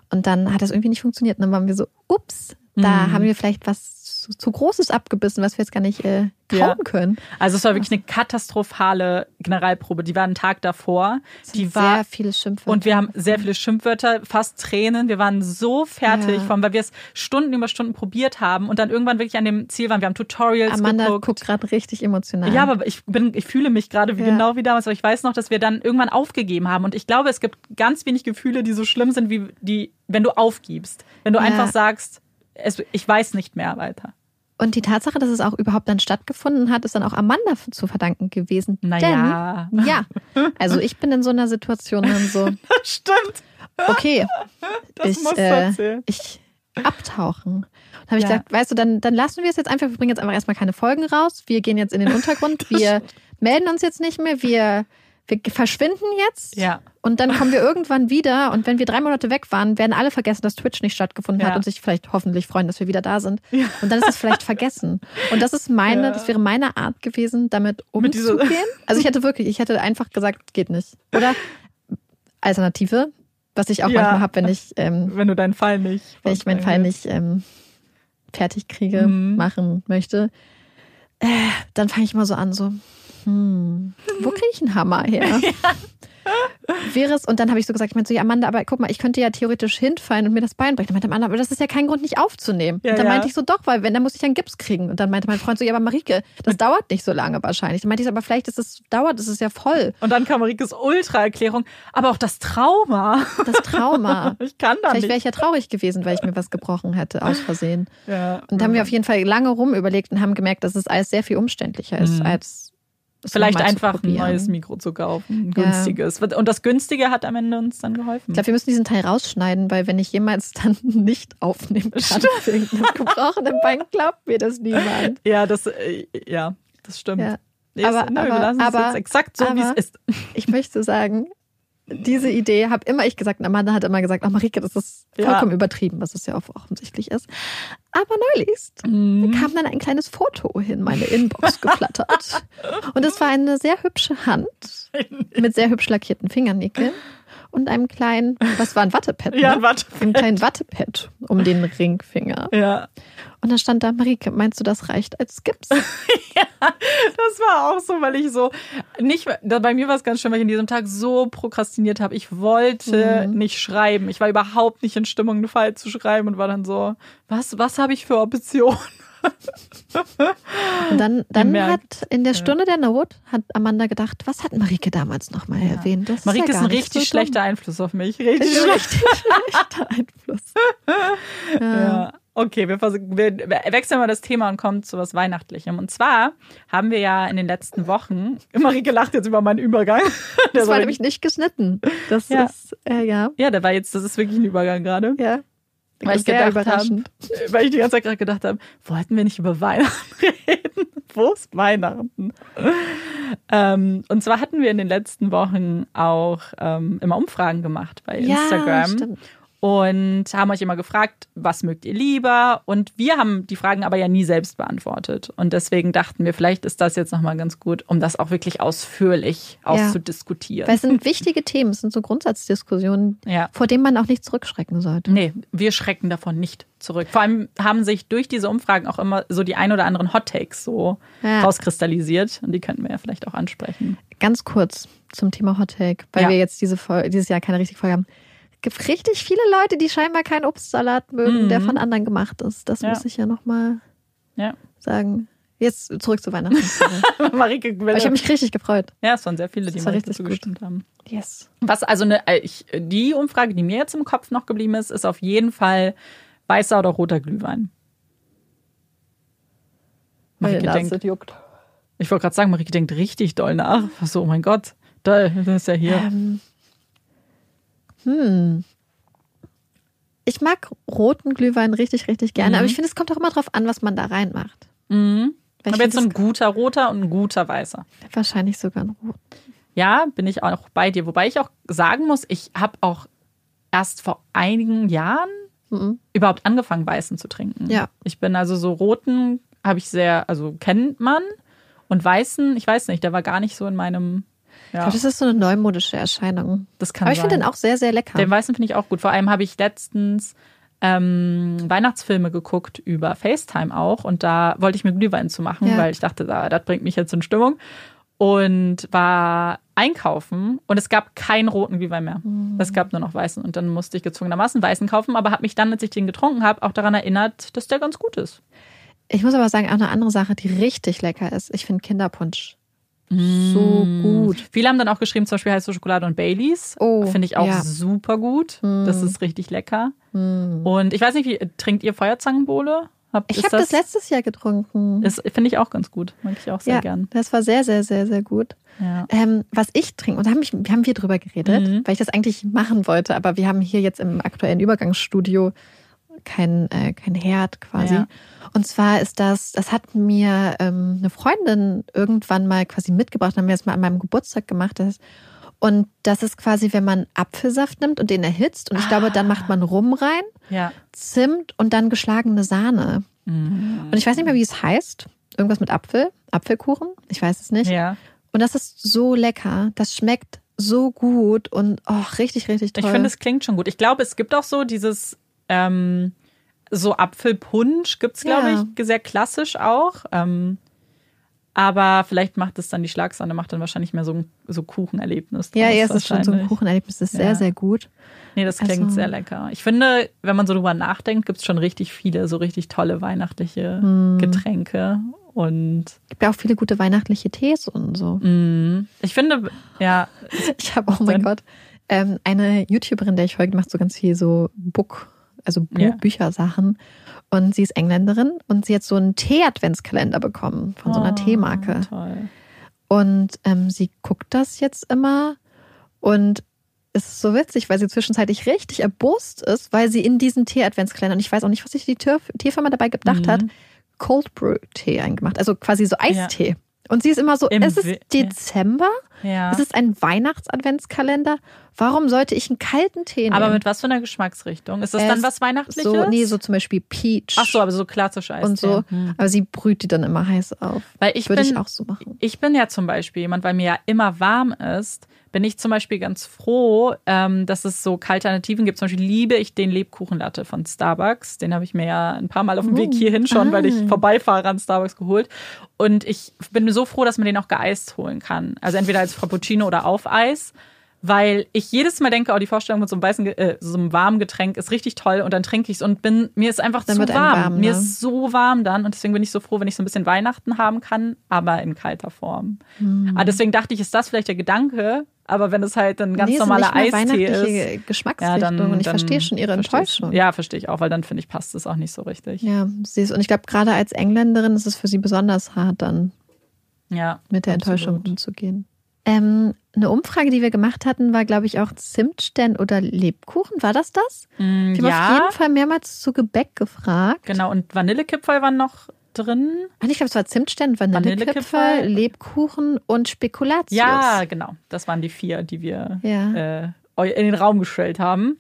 Und dann hat das irgendwie nicht funktioniert. Und dann waren wir so, ups, da Mhm. haben wir vielleicht was zu, zu Großes abgebissen, was wir jetzt gar nicht äh, kauen Ja. können. Also es war wirklich eine katastrophale Generalprobe. Die war einen Tag davor. Die war sehr viele Schimpfwörter. und wir haben sehr viele Schimpfwörter, fast Tränen. Wir waren so fertig, Ja. allem, weil wir es Stunden über Stunden probiert haben und dann irgendwann wirklich an dem Ziel waren. Wir haben Tutorials Amanda geguckt. guckt gerade richtig emotional. Ja, aber ich bin, ich fühle mich gerade wie Ja. genau wie damals, aber ich weiß noch, dass wir dann irgendwann aufgegeben haben. Und ich glaube, es gibt ganz wenig Gefühle, die so schlimm sind, wie die, wenn du aufgibst. Wenn du einfach sagst, es, ich weiß nicht mehr weiter. Und die Tatsache, dass es auch überhaupt dann stattgefunden hat, ist dann auch Amanda zu verdanken gewesen. Naja. Denn, ja, also ich bin in so einer Situation dann so, Stimmt. okay, Das ich, musst äh, ich abtauchen. Und habe ich Ja. gesagt, weißt du, dann, dann lassen wir es jetzt einfach, wir bringen jetzt einfach erstmal keine Folgen raus, wir gehen jetzt in den Untergrund, wir melden uns jetzt nicht mehr, wir, wir verschwinden jetzt Ja. und dann kommen wir irgendwann wieder und wenn wir drei Monate weg waren, werden alle vergessen, dass Twitch nicht stattgefunden Ja. hat und sich vielleicht hoffentlich freuen, dass wir wieder da sind. Und dann ist es vielleicht vergessen. Und das ist meine, Ja. das wäre meine Art gewesen, damit umzugehen. Also ich hätte wirklich, ich hätte einfach gesagt, geht nicht. Oder Alternative, was ich auch Ja. manchmal habe, wenn ich, ähm, Wenn du deinen Fall nicht. wenn ich meinen Fall nicht ähm, fertig kriege, Mhm. machen möchte, äh, dann fange ich mal so an, so, hm, wo kriege ich einen Hammer her? Wäre es, und dann habe ich so gesagt, ich meinte so, ja, Amanda, aber guck mal, ich könnte ja theoretisch hinfallen und mir das Bein brechen. Dann meinte Amanda, aber das ist ja kein Grund, nicht aufzunehmen. Ja, und dann ja. meinte ich so, doch, weil wenn, dann muss ich einen Gips kriegen. Und dann meinte mein Freund so, ja, aber Marike, das dauert nicht so lange wahrscheinlich. Dann meinte ich so, aber vielleicht ist es, dauert, es ist ja voll. Und dann kam Marikes Ultra-Erklärung, aber auch das Trauma. Das Trauma. Ich kann da Vielleicht wäre ich ja traurig gewesen, weil ich mir was gebrochen hätte, aus Versehen. Ja. Und da haben wir auf jeden Fall lange rum überlegt und haben gemerkt, dass es alles sehr viel umständlicher ist, Mhm. als es Vielleicht einfach ein neues Mikro zu kaufen, ein Ja. günstiges. Und das günstige hat am Ende uns dann geholfen. Ich glaube, wir müssen diesen Teil rausschneiden, weil wenn ich jemals dann nicht aufnehmen kann wegen gebrochenen Bein, glaubt mir das niemand. Ja, das, äh, ja, das stimmt. Ja. Nee, Aber- es, nö, wir aber- lassen es aber- jetzt exakt so, wie es ist. Ich möchte sagen, diese Idee habe immer ich gesagt und Amanda hat immer gesagt, oh Marike, das ist Ja. vollkommen übertrieben, was es ja auch offensichtlich ist. Aber neulichst Mhm. kam dann ein kleines Foto in meine Inbox geflattert. Und es war eine sehr hübsche Hand mit sehr hübsch lackierten Fingernägeln und einem kleinen, was war ein Wattepad? Ja, ne? warte. Einem kleinen Wattepad um den Ringfinger. Ja, Und dann stand da, Marike, meinst du, das reicht als Gips? das war auch so, weil ich so nicht, da- bei mir war es ganz schön, weil ich in diesem Tag so prokrastiniert habe. Ich wollte Mhm. nicht schreiben. Ich war überhaupt nicht in Stimmung, einen Fall zu schreiben und war dann so, was, was habe ich für Optionen? Und dann, dann hat in der Stunde der Not hat Amanda gedacht, was hat Marike damals nochmal erwähnt? Das Marike ist, ist ja ein gar nicht richtig so schlechter Einfluss auf mich. Richtig. Richtig schlechter Einfluss. Ja. Ja. Okay, wir, wir wechseln mal das Thema und kommen zu was Weihnachtlichem. Und zwar haben wir ja in den letzten Wochen, Marike lacht jetzt über meinen Übergang. Das war nämlich nicht geschnitten. Das Ja. ist, äh, ja, ja, der war jetzt, das ist wirklich ein Übergang gerade. ja. Weil ich Sehr gedacht habe, weil ich die ganze Zeit gerade gedacht habe, wollten wir nicht über Weihnachten reden? Wo ist Weihnachten? ähm, und zwar hatten wir in den letzten Wochen auch ähm, immer Umfragen gemacht bei Ja, Instagram. stimmt. Und haben euch immer gefragt, was mögt ihr lieber? Und wir haben die Fragen aber ja nie selbst beantwortet. Und deswegen dachten wir, vielleicht ist das jetzt nochmal ganz gut, um das auch wirklich ausführlich auszudiskutieren. Weil es sind wichtige Themen, es sind so Grundsatzdiskussionen, Ja. vor denen man auch nicht zurückschrecken sollte. Nee, wir schrecken davon nicht zurück. Vor allem haben sich durch diese Umfragen auch immer so die ein oder anderen Hot Takes so Ja. rauskristallisiert. Und die könnten wir ja vielleicht auch ansprechen. Ganz kurz zum Thema Hot Take, weil wir jetzt diese Folge, dieses Jahr keine richtige Folge haben. Es gibt richtig viele Leute, die scheinbar keinen Obstsalat mögen, Mhm. der von anderen gemacht ist. Das Ja. muss ich ja nochmal Ja. sagen. Jetzt zurück zu Weihnachten. Marike, Aber ich habe mich richtig gefreut. ja, es waren sehr viele, die Marike gut. zugestimmt haben. Yes. Was also eine, äh, ich, die Umfrage, die mir jetzt im Kopf noch geblieben ist, ist auf jeden Fall weißer oder roter Glühwein. Marike denkt, juckt. ich wollte gerade sagen, Marike denkt richtig doll nach. So, oh mein Gott, da das ist ja hier. Ähm, hm. Ich mag roten Glühwein richtig, richtig gerne. Mhm. Aber ich finde, es kommt auch immer drauf an, was man da reinmacht. Mhm. Weil ich Aber jetzt so ein guter roter und ein guter weißer. wahrscheinlich sogar ein Rot. Ja, bin ich auch bei dir. Wobei ich auch sagen muss, ich habe auch erst vor einigen Jahren Mhm. überhaupt angefangen, weißen zu trinken. Ja. Ich bin also so roten, habe ich sehr, also kennt man. Und weißen, ich weiß nicht, der war gar nicht so in meinem. Ich Ja, glaube, das ist so eine neumodische Erscheinung. das kann Aber ich finde den auch sehr, sehr lecker. Den weißen finde ich auch gut. Vor allem habe ich letztens ähm, Weihnachtsfilme geguckt über FaceTime auch und da wollte ich mir Glühwein zu machen, Ja. weil ich dachte, ah, das bringt mich jetzt in Stimmung und war einkaufen und es gab keinen roten Glühwein mehr. Mhm. Es gab nur noch weißen und dann musste ich gezwungenermaßen weißen kaufen, aber habe mich dann, als ich den getrunken habe, auch daran erinnert, dass der ganz gut ist. Ich muss aber sagen, auch eine andere Sache, die richtig lecker ist. Ich finde Kinderpunsch so gut. Viele haben dann auch geschrieben, zum Beispiel heiße Schokolade und Baileys. Oh, Finde ich auch ja. super gut. Das ist richtig lecker. Mm. Und ich weiß nicht, wie trinkt ihr Feuerzangenbowle? Habt- Ich habe das, letztes Jahr getrunken. Ist, finde ich auch ganz gut. Mag ich auch sehr ja, gern. das war sehr, sehr, sehr, sehr gut. Ja. Ähm, was ich trinke, und da haben, mich, haben wir drüber geredet, Mhm. weil ich das eigentlich machen wollte, aber wir haben hier jetzt im aktuellen Übergangsstudio kein, äh, kein Herd quasi. Ja. Und zwar ist das, das hat mir ähm, eine Freundin irgendwann mal quasi mitgebracht, haben wir das mal an meinem Geburtstag gemacht. Das, und das ist quasi, wenn man Apfelsaft nimmt und den erhitzt. Und ich glaube, dann macht man Rum rein, Ja. Zimt und dann geschlagene Sahne. Mhm. Und ich weiß nicht mehr, wie es heißt. Irgendwas mit Apfel, Apfelkuchen, ich weiß es nicht. Ja. Und das ist so lecker. Das schmeckt so gut und oh, richtig, richtig toll. Ich finde, es klingt schon gut. Ich glaube, es gibt auch so dieses ähm, so Apfelpunsch, gibt es, glaube Ja. ich, sehr klassisch auch. Ähm, aber vielleicht macht es dann die Schlagsahne, macht dann wahrscheinlich mehr so ein so Kuchenerlebnis. ja, ja, es ist schon so ein. Kuchenerlebnis. Ist sehr, Ja. sehr gut. Nee, das klingt Also- sehr lecker. Ich finde, wenn man so drüber nachdenkt, gibt es schon richtig viele so richtig tolle weihnachtliche Hm. Getränke. Und gibt ja auch viele gute weihnachtliche Tees und so. mh, ich finde, ja, Ich habe, oh mein Gott, ähm, eine YouTuberin, der ich folge, macht so ganz viel so Book, also Bu Ja. Büchersachen. Und sie ist Engländerin und sie hat so einen Tee-Adventskalender bekommen von so einer Oh, Teemarke. Toll. Und ähm, sie guckt das jetzt immer und es ist so witzig, weil sie zwischenzeitlich richtig erbost ist, weil sie in diesen Tee-Adventskalender, und ich weiß auch nicht, was sich die Teefirma dabei gedacht Mhm. hat, Cold Brew Tee eingemacht, also quasi so Eistee. Und sie ist immer so, Im es ist Dezember, Ja. es ist ein Weihnachts-Adventskalender. Warum sollte ich einen kalten Tee nehmen? Aber mit was für einer Geschmacksrichtung? Ist das Äh, dann was Weihnachtliches? so, nee, so zum Beispiel Peach Ach so, aber so klassisch Eistee. und so. Hm. Aber sie brüht die dann immer heiß auf. Weil ich Würde bin, ich auch so machen. ich bin ja zum Beispiel jemand, weil mir ja immer warm ist, bin ich zum Beispiel ganz froh, ähm, dass es so Alternativen gibt. Zum Beispiel liebe ich den Lebkuchenlatte von Starbucks. Den habe ich mir ja ein paar Mal auf dem Weg hierhin schon, weil ich ah. vorbeifahre an Starbucks geholt. Und ich bin so froh, dass man den auch geeist holen kann. Also entweder als Frappuccino oder auf Eis. Weil ich jedes Mal denke, oh, die Vorstellung mit so einem weißen, äh, so einem warmen Getränk ist richtig toll und dann trinke ich es und bin, mir ist einfach Dann zu warm. warm, Mir ne? ist so warm dann und deswegen bin ich so froh, wenn ich so ein bisschen Weihnachten haben kann, aber in kalter Form. Hm. Ah, deswegen dachte ich, ist das vielleicht der Gedanke, aber wenn es halt ein ganz nee, normaler Eistee weihnachtliche ist. Geschmacksrichtung. und ich dann verstehe schon ihre Enttäuschung. Ja, verstehe ich auch, weil dann finde ich, passt es auch nicht so richtig. Ja, sie ist, und ich glaube, gerade als Engländerin ist es für sie besonders hart, dann Ja, mit der absolut. Enttäuschung umzugehen. Ähm, eine Umfrage, die wir gemacht hatten, war, glaube ich, auch Zimtstern oder Lebkuchen. War das das? Mm, Wir haben auf ja, jeden Fall mehrmals zu Gebäck gefragt. genau. Und Vanillekipferl waren noch drin. Ah, Ich glaube, es war Zimtstern, Vanillekipferl. Lebkuchen und Spekulatius. Ja, genau. Das waren die vier, die wir Ja. äh, in den Raum gestellt haben.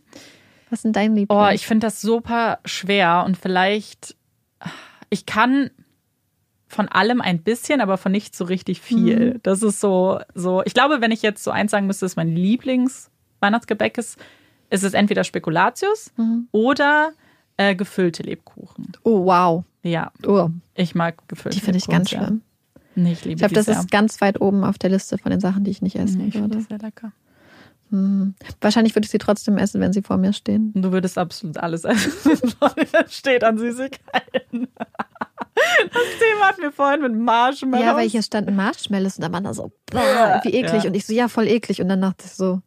Was denn dein Liebling? Oh, ich finde das super schwer und vielleicht, ich kann von allem ein bisschen, aber von nicht so richtig viel. Mhm. Das ist so, so, ich glaube, wenn ich jetzt so eins sagen müsste, ist mein Lieblings-Weihnachtsgebäck ist, ist es entweder Spekulatius Mhm. oder äh, gefüllte Lebkuchen. oh, wow. Ja, Oh, ich mag gefüllte die finde ich Lebkuchen ganz schlimm. Nee, ich liebe Ich glaube, das sehr. ist ganz weit oben auf der Liste von den Sachen, die ich nicht essen Nee, ich würde. das sehr lecker. Hm. Wahrscheinlich würde ich sie trotzdem essen, wenn sie vor mir stehen. Du würdest absolut alles essen, was steht an Süßigkeiten. Das Thema hatten wir vorhin mit Marshmallows. Ja, weil hier standen Marshmallows und da waren da so, boah, wie eklig. ja. Und ich so, ja, voll eklig. Und dann dachte ich so,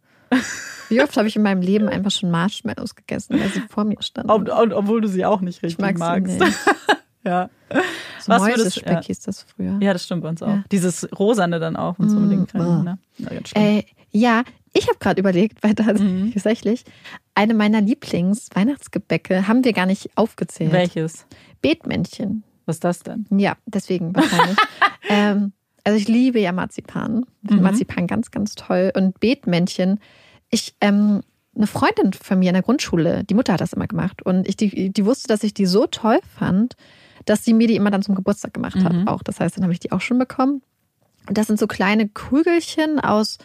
wie oft habe ich in meinem Leben einfach schon Marshmallows gegessen, weil sie vor mir standen. Ob, ob, obwohl du sie auch nicht ich richtig mag magst. nicht. Ja. So Was würdest- Mäusespeck ja. hieß das früher. ja, das stimmt bei uns auch. Ja. Dieses Rosane dann auch und so Mm, unbedingt. boah. Ne? Ja, ganz. Äh, ja, Ich habe gerade überlegt, weil Mhm. tatsächlich eine meiner Lieblings-Weihnachtsgebäcke haben wir gar nicht aufgezählt. Welches? Beetmännchen. Was ist das denn? Ja, deswegen wahrscheinlich. ähm, also ich liebe ja Marzipan. Ich finde Mhm. Marzipan ganz, ganz toll. Und Beetmännchen. Ich, ähm, eine Freundin von mir in der Grundschule, die Mutter hat das immer gemacht. Und ich, die, die wusste, dass ich die so toll fand, dass sie mir die immer dann zum Geburtstag gemacht hat. Mhm. Auch. Das heißt, dann habe ich die auch schon bekommen. Und das sind so kleine Kugelchen aus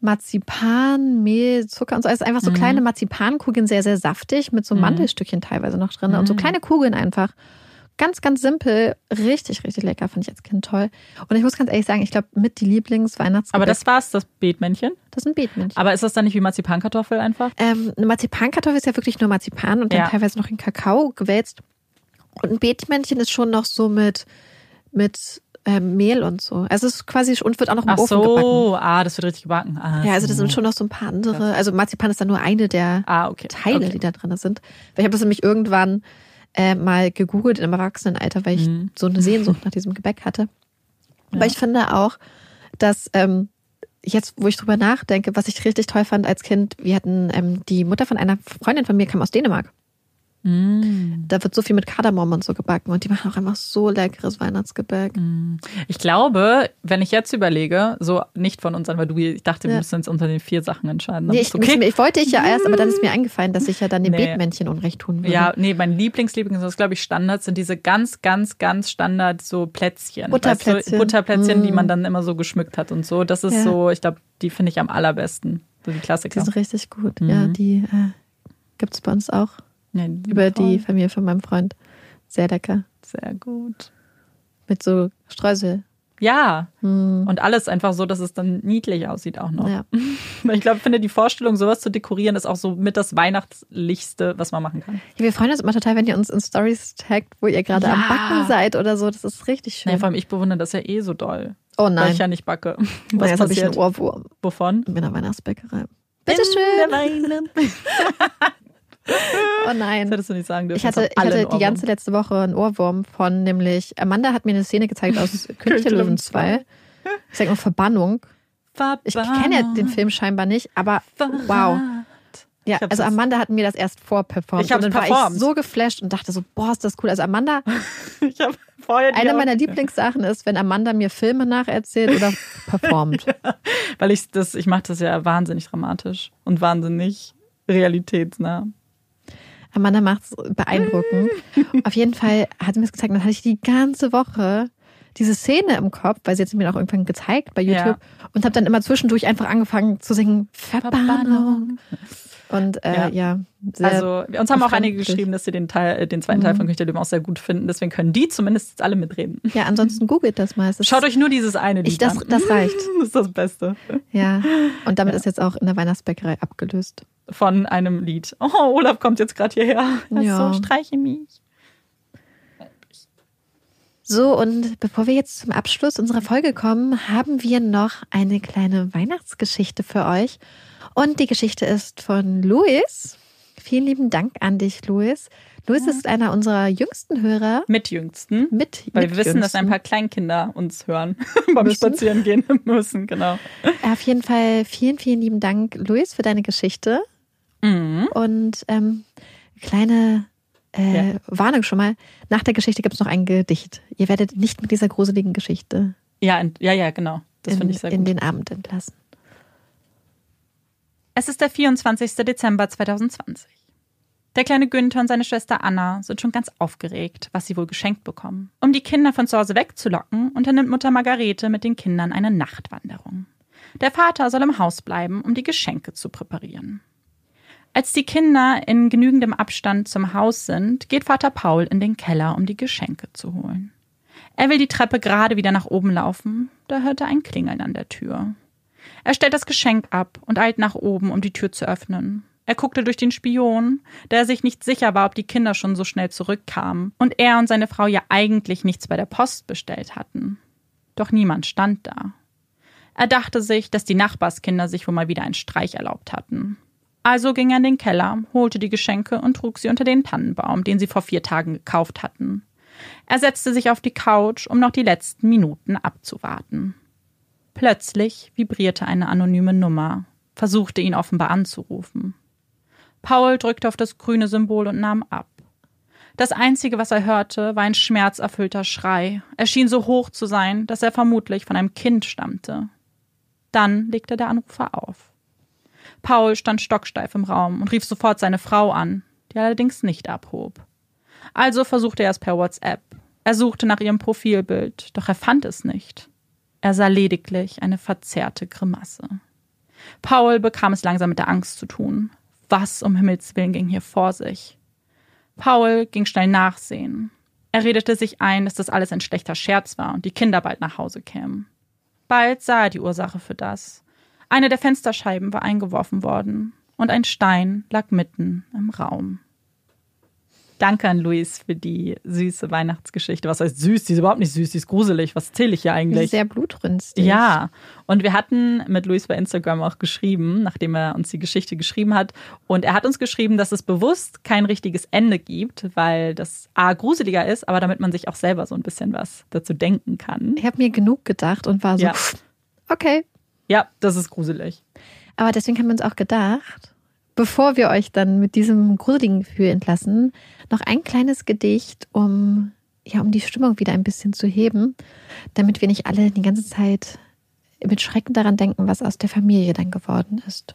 Marzipan, Mehl, Zucker und so. Also einfach so Mhm. kleine Marzipankugeln, sehr, sehr saftig, mit so Mhm. Mandelstückchen teilweise noch drin. Und so Mhm. kleine Kugeln einfach. Ganz, ganz simpel. Richtig, richtig lecker. Fand ich als Kind toll. Und ich muss ganz ehrlich sagen, ich glaube, mit die Lieblingsweihnachtsgebäck. Aber das war's, das Beetmännchen. das sind Beetmännchen. Aber ist das dann nicht wie Marzipankartoffel einfach? Ähm, eine Marzipankartoffel ist ja wirklich nur Marzipan und dann Ja. teilweise noch in Kakao gewälzt. Und ein Beetmännchen ist schon noch so mit, mit ähm, Mehl und so. Also es ist quasi und wird auch noch im Ach Ofen gebacken. so, ah, das wird richtig gebacken. Ah, Ja, also das so. sind schon noch so ein paar andere. Also Marzipan ist dann nur eine der Ah, okay. Teile, okay. die da drin sind. Weil ich habe das nämlich irgendwann äh, mal gegoogelt im Erwachsenenalter, weil ich Mhm. so eine Sehnsucht nach diesem Gebäck hatte. Aber Ja. ich finde auch, dass ähm, jetzt, wo ich drüber nachdenke, was ich richtig toll fand als Kind, wir hatten ähm, die Mutter von einer Freundin von mir kam aus Dänemark. Mm. Da wird so viel mit Kardamom und so gebacken und die machen auch einfach so leckeres Weihnachtsgebäck. Mhm. Ich glaube, wenn ich jetzt überlege, so nicht von uns an, weil du, ich dachte, wir Ja. müssen uns unter den vier Sachen entscheiden. Nee, ich, okay. ich, ich wollte ich ja erst, aber dann ist mir eingefallen, dass ich ja dann dem Nee. Beetmännchen Unrecht tun würde. Ja, nee, mein Lieblings-Lieblings, das glaube ich Standard, sind diese ganz, ganz, ganz Standard so Plätzchen. Butterplätzchen. Weißt du, Butterplätzchen, die Mm. man dann immer so geschmückt hat und so. Das ist Ja. so, ich glaube, die finde ich am allerbesten. So die Die Klassiker. sind richtig gut. Mhm. Ja, die äh, gibt es bei uns auch. Ja, Über die toll. Familie von meinem Freund. Sehr lecker. Sehr gut. Mit so Streusel. Ja, Hm. und alles einfach so, dass es dann niedlich aussieht auch noch. Ja. Ich glaube, ich finde die Vorstellung, sowas zu dekorieren, ist auch so mit das Weihnachtlichste, was man machen kann. Ja, wir freuen uns immer total, wenn ihr uns in Stories taggt, wo ihr gerade Ja. am Backen seid oder so. Das ist richtig schön. Nee, vor allem ich bewundere das ja eh so doll. oh Weil nein. ich ja nicht backe. Nein, Was jetzt habe ich einen passiert? Ohrwurm Wovon? in der Weihnachtsbäckerei. In Bitteschön. der Weine- Oh Das nein. hättest du nicht sagen dürfen. Ich hatte, ich hatte die ganze letzte Woche einen Ohrwurm von nämlich, Amanda hat mir eine Szene gezeigt aus König der Löwen 2. Ich sag nur Verbannung. Ich kenne ja den Film scheinbar nicht, aber wow. Ja, also Amanda hat mir das erst vorperformt. Ich und dann war performt. ich so geflasht und dachte so, boah, ist das cool. Also Amanda, Ich habe vorher eine meiner Lieblingssachen ist, wenn Amanda mir Filme nacherzählt oder performt. Weil ich das, ich mache das ja wahnsinnig dramatisch und wahnsinnig realitätsnah. Amanda macht's beeindruckend. Auf jeden Fall hat sie mir das gezeigt. Dann hatte ich die ganze Woche diese Szene im Kopf, weil sie jetzt mir auch irgendwann gezeigt bei YouTube und habe dann immer zwischendurch einfach angefangen zu singen Verbannung. Und äh, Ja. ja. Also, uns haben auch einige geschrieben, dass sie den Teil, äh, den zweiten Teil von König der Löwen auch sehr gut finden. Deswegen können die zumindest jetzt alle mitreden. Ja, ansonsten googelt das mal. Es ist- Schaut euch nur dieses eine Lied ich, das, an. das reicht. Das ist das Beste. Ja. Und damit ist jetzt auch in der Weihnachtsbäckerei abgelöst. Von einem Lied. Oh, Olaf kommt jetzt gerade hierher. Ja. So, streiche mich. So, und bevor wir jetzt zum Abschluss unserer Folge kommen, haben wir noch eine kleine Weihnachtsgeschichte für euch. Und die Geschichte ist von Luis. Vielen lieben Dank an dich, Luis. Luis ist einer unserer jüngsten Hörer Mit Jüngsten. mit. Weil mit wir wissen, dass ein paar Kleinkinder uns hören beim Müssen. Spazierengehen müssen, genau. Auf jeden Fall vielen, vielen lieben Dank, Luis, für deine Geschichte. Mhm. Und ähm, kleine äh, Ja. Warnung schon mal. Nach der Geschichte gibt es noch ein Gedicht. Ihr werdet nicht mit dieser gruseligen Geschichte Ja, ent- ja, ja, genau. Das in, finde ich sehr in gut. den Abend entlassen. Es ist der 24. Dezember 2020. Der kleine Günther und seine Schwester Anna sind schon ganz aufgeregt, was sie wohl geschenkt bekommen. Um die Kinder von zu Hause wegzulocken, unternimmt Mutter Margarete mit den Kindern eine Nachtwanderung. Der Vater soll im Haus bleiben, um die Geschenke zu präparieren. Als die Kinder in genügendem Abstand zum Haus sind, geht Vater Paul in den Keller, um die Geschenke zu holen. Er will die Treppe gerade wieder nach oben laufen, da hört er ein Klingeln an der Tür. Er stellt das Geschenk ab und eilt nach oben, um die Tür zu öffnen. Er guckte durch den Spion, da er sich nicht sicher war, ob die Kinder schon so schnell zurückkamen und er und seine Frau ja eigentlich nichts bei der Post bestellt hatten. Doch niemand stand da. Er dachte sich, dass die Nachbarskinder sich wohl mal wieder einen Streich erlaubt hatten. Also ging er in den Keller, holte die Geschenke und trug sie unter den Tannenbaum, den sie vor vier Tagen gekauft hatten. Er setzte sich auf die Couch, um noch die letzten Minuten abzuwarten. Plötzlich vibrierte eine anonyme Nummer, versuchte ihn offenbar anzurufen. Paul drückte auf das grüne Symbol und nahm ab. Das Einzige, was er hörte, war ein schmerzerfüllter Schrei. Er schien so hoch zu sein, dass er vermutlich von einem Kind stammte. Dann legte der Anrufer auf. Paul stand stocksteif im Raum und rief sofort seine Frau an, die allerdings nicht abhob. Also versuchte er es per WhatsApp. Er suchte nach ihrem Profilbild, doch er fand es nicht. Er sah lediglich eine verzerrte Grimasse. Paul bekam es langsam mit der Angst zu tun. Was um Himmels willen ging hier vor sich? Paul ging schnell nachsehen. Er redete sich ein, dass das alles ein schlechter Scherz war und die Kinder bald nach Hause kämen. Bald sah er die Ursache für das. Eine der Fensterscheiben war eingeworfen worden und ein Stein lag mitten im Raum. Danke an Luis für die süße Weihnachtsgeschichte. Was heißt süß? Die ist überhaupt nicht süß, die ist gruselig. Was zähle ich hier eigentlich? Sehr blutrünstig. Ja, und wir hatten mit Luis bei Instagram auch geschrieben, nachdem er uns die Geschichte geschrieben hat. Und er hat uns geschrieben, dass es bewusst kein richtiges Ende gibt, weil das A gruseliger ist, aber damit man sich auch selber so ein bisschen was dazu denken kann. Ich habe mir genug gedacht und war so, Ja. okay. Ja, das ist gruselig. Aber deswegen haben wir uns auch gedacht, bevor wir euch dann mit diesem gruseligen Gefühl entlassen, noch ein kleines Gedicht, um, ja, um die Stimmung wieder ein bisschen zu heben, damit wir nicht alle die ganze Zeit mit Schrecken daran denken, was aus der Familie dann geworden ist.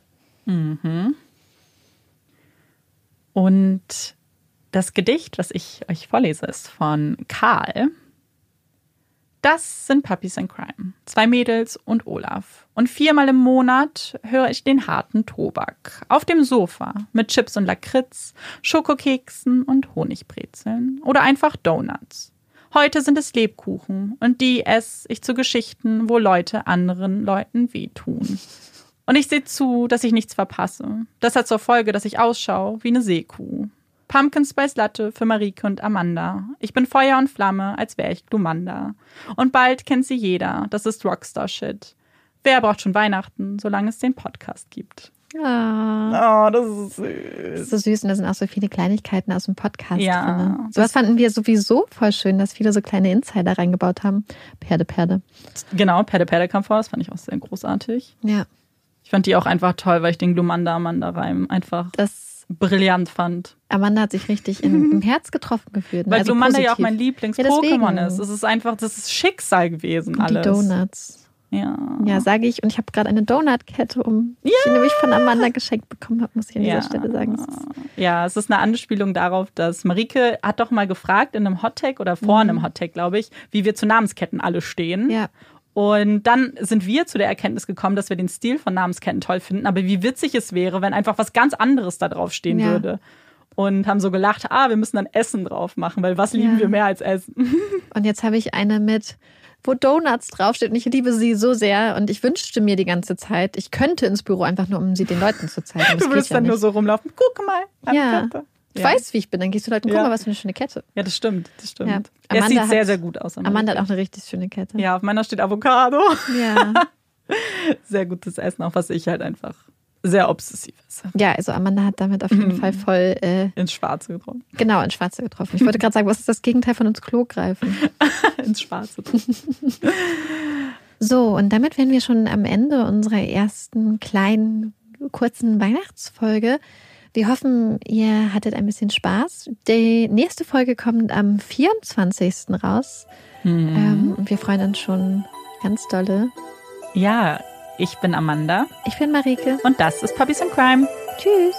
Und das Gedicht, was ich euch vorlese, ist von Karl. Das sind Puppies in Crime. Zwei Mädels und Olaf. Und viermal im Monat höre ich den harten Tobak. Auf dem Sofa mit Chips und Lakritz, Schokokeksen und Honigbrezeln. Oder einfach Donuts. Heute sind es Lebkuchen und die esse ich zu Geschichten, wo Leute anderen Leuten wehtun. Und ich sehe zu, dass ich nichts verpasse. Das hat zur Folge, dass ich ausschaue wie eine Seekuh. Pumpkin Spice Latte für Marike und Amanda. Ich bin Feuer und Flamme, als wäre ich Glumanda. Und bald kennt sie jeder. Das ist Rockstar-Shit. Wer braucht schon Weihnachten, solange es den Podcast gibt? Ah, Oh, das ist das süß. ist so süß und da sind auch so viele Kleinigkeiten aus dem Podcast Ja. drin. Sowas fanden wir sowieso voll schön, dass viele so kleine Insider reingebaut haben. Perde, Perde. Genau, Perde Perde kam vor, das fand ich auch sehr großartig. Ja, Ich fand die auch einfach toll, weil ich den Glumanda-Amanda-Reim einfach das brillant fand. Amanda hat sich richtig im, im Herz getroffen gefühlt. ne? Weil Also Glumanda ja auch positiv. mein Ja, Lieblings-Pokémon deswegen. ist. Es ist einfach, das ist Schicksal gewesen Und die alles. Donuts. Ja. Ja, sage ich. Und ich habe gerade eine Donutkette, um die ich nämlich von Amanda geschenkt bekommen habe, muss ich an dieser Ja. Stelle sagen. Ja, es ist eine Anspielung darauf, dass Marike hat doch mal gefragt in einem Hottag oder vor einem Hottag, glaube ich, wie wir zu Namensketten alle stehen. Mhm. Ja. Und dann sind wir zu der Erkenntnis gekommen, dass wir den Stil von Namensketten toll finden, aber wie witzig es wäre, wenn einfach was ganz anderes da drauf stehen Ja. würde. Und haben so gelacht, ah, wir müssen dann Essen drauf machen, weil was lieben Ja. wir mehr als Essen? Und jetzt habe ich eine mit, wo Donuts draufsteht und ich liebe sie so sehr und ich wünschte mir die ganze Zeit, ich könnte ins Büro einfach nur, um sie den Leuten zu zeigen. Das Du würdest ja dann nur nicht. so rumlaufen, guck mal, eine Ja. Kette. Ja. weißt, wie ich bin, dann gehst du Leuten, guck Ja. mal, was für eine schöne Kette. Ja, das stimmt, das stimmt. Ja. Es Amanda sieht sehr, hat- sehr gut aus. Amanda hat auch eine richtig schöne Kette. Ja, auf meiner steht Avocado. Ja. Sehr gutes Essen, auch was ich halt einfach sehr obsessiv esse. Ja, also Amanda hat damit auf jeden Mhm. Fall voll äh, Ins Schwarze getroffen. genau ins Schwarze getroffen. Ich wollte gerade sagen, was ist das Gegenteil von ins Klo greifen? Ins Schwarze. So, und damit wären wir schon am Ende unserer ersten kleinen, kurzen Weihnachtsfolge. Wir hoffen, ihr hattet ein bisschen Spaß. Die nächste Folge kommt am 24. raus. Ähm, und wir freuen uns schon ganz dolle. Ja, ich bin Amanda Ich bin Marike. und das ist Puppies in Crime. Tschüss.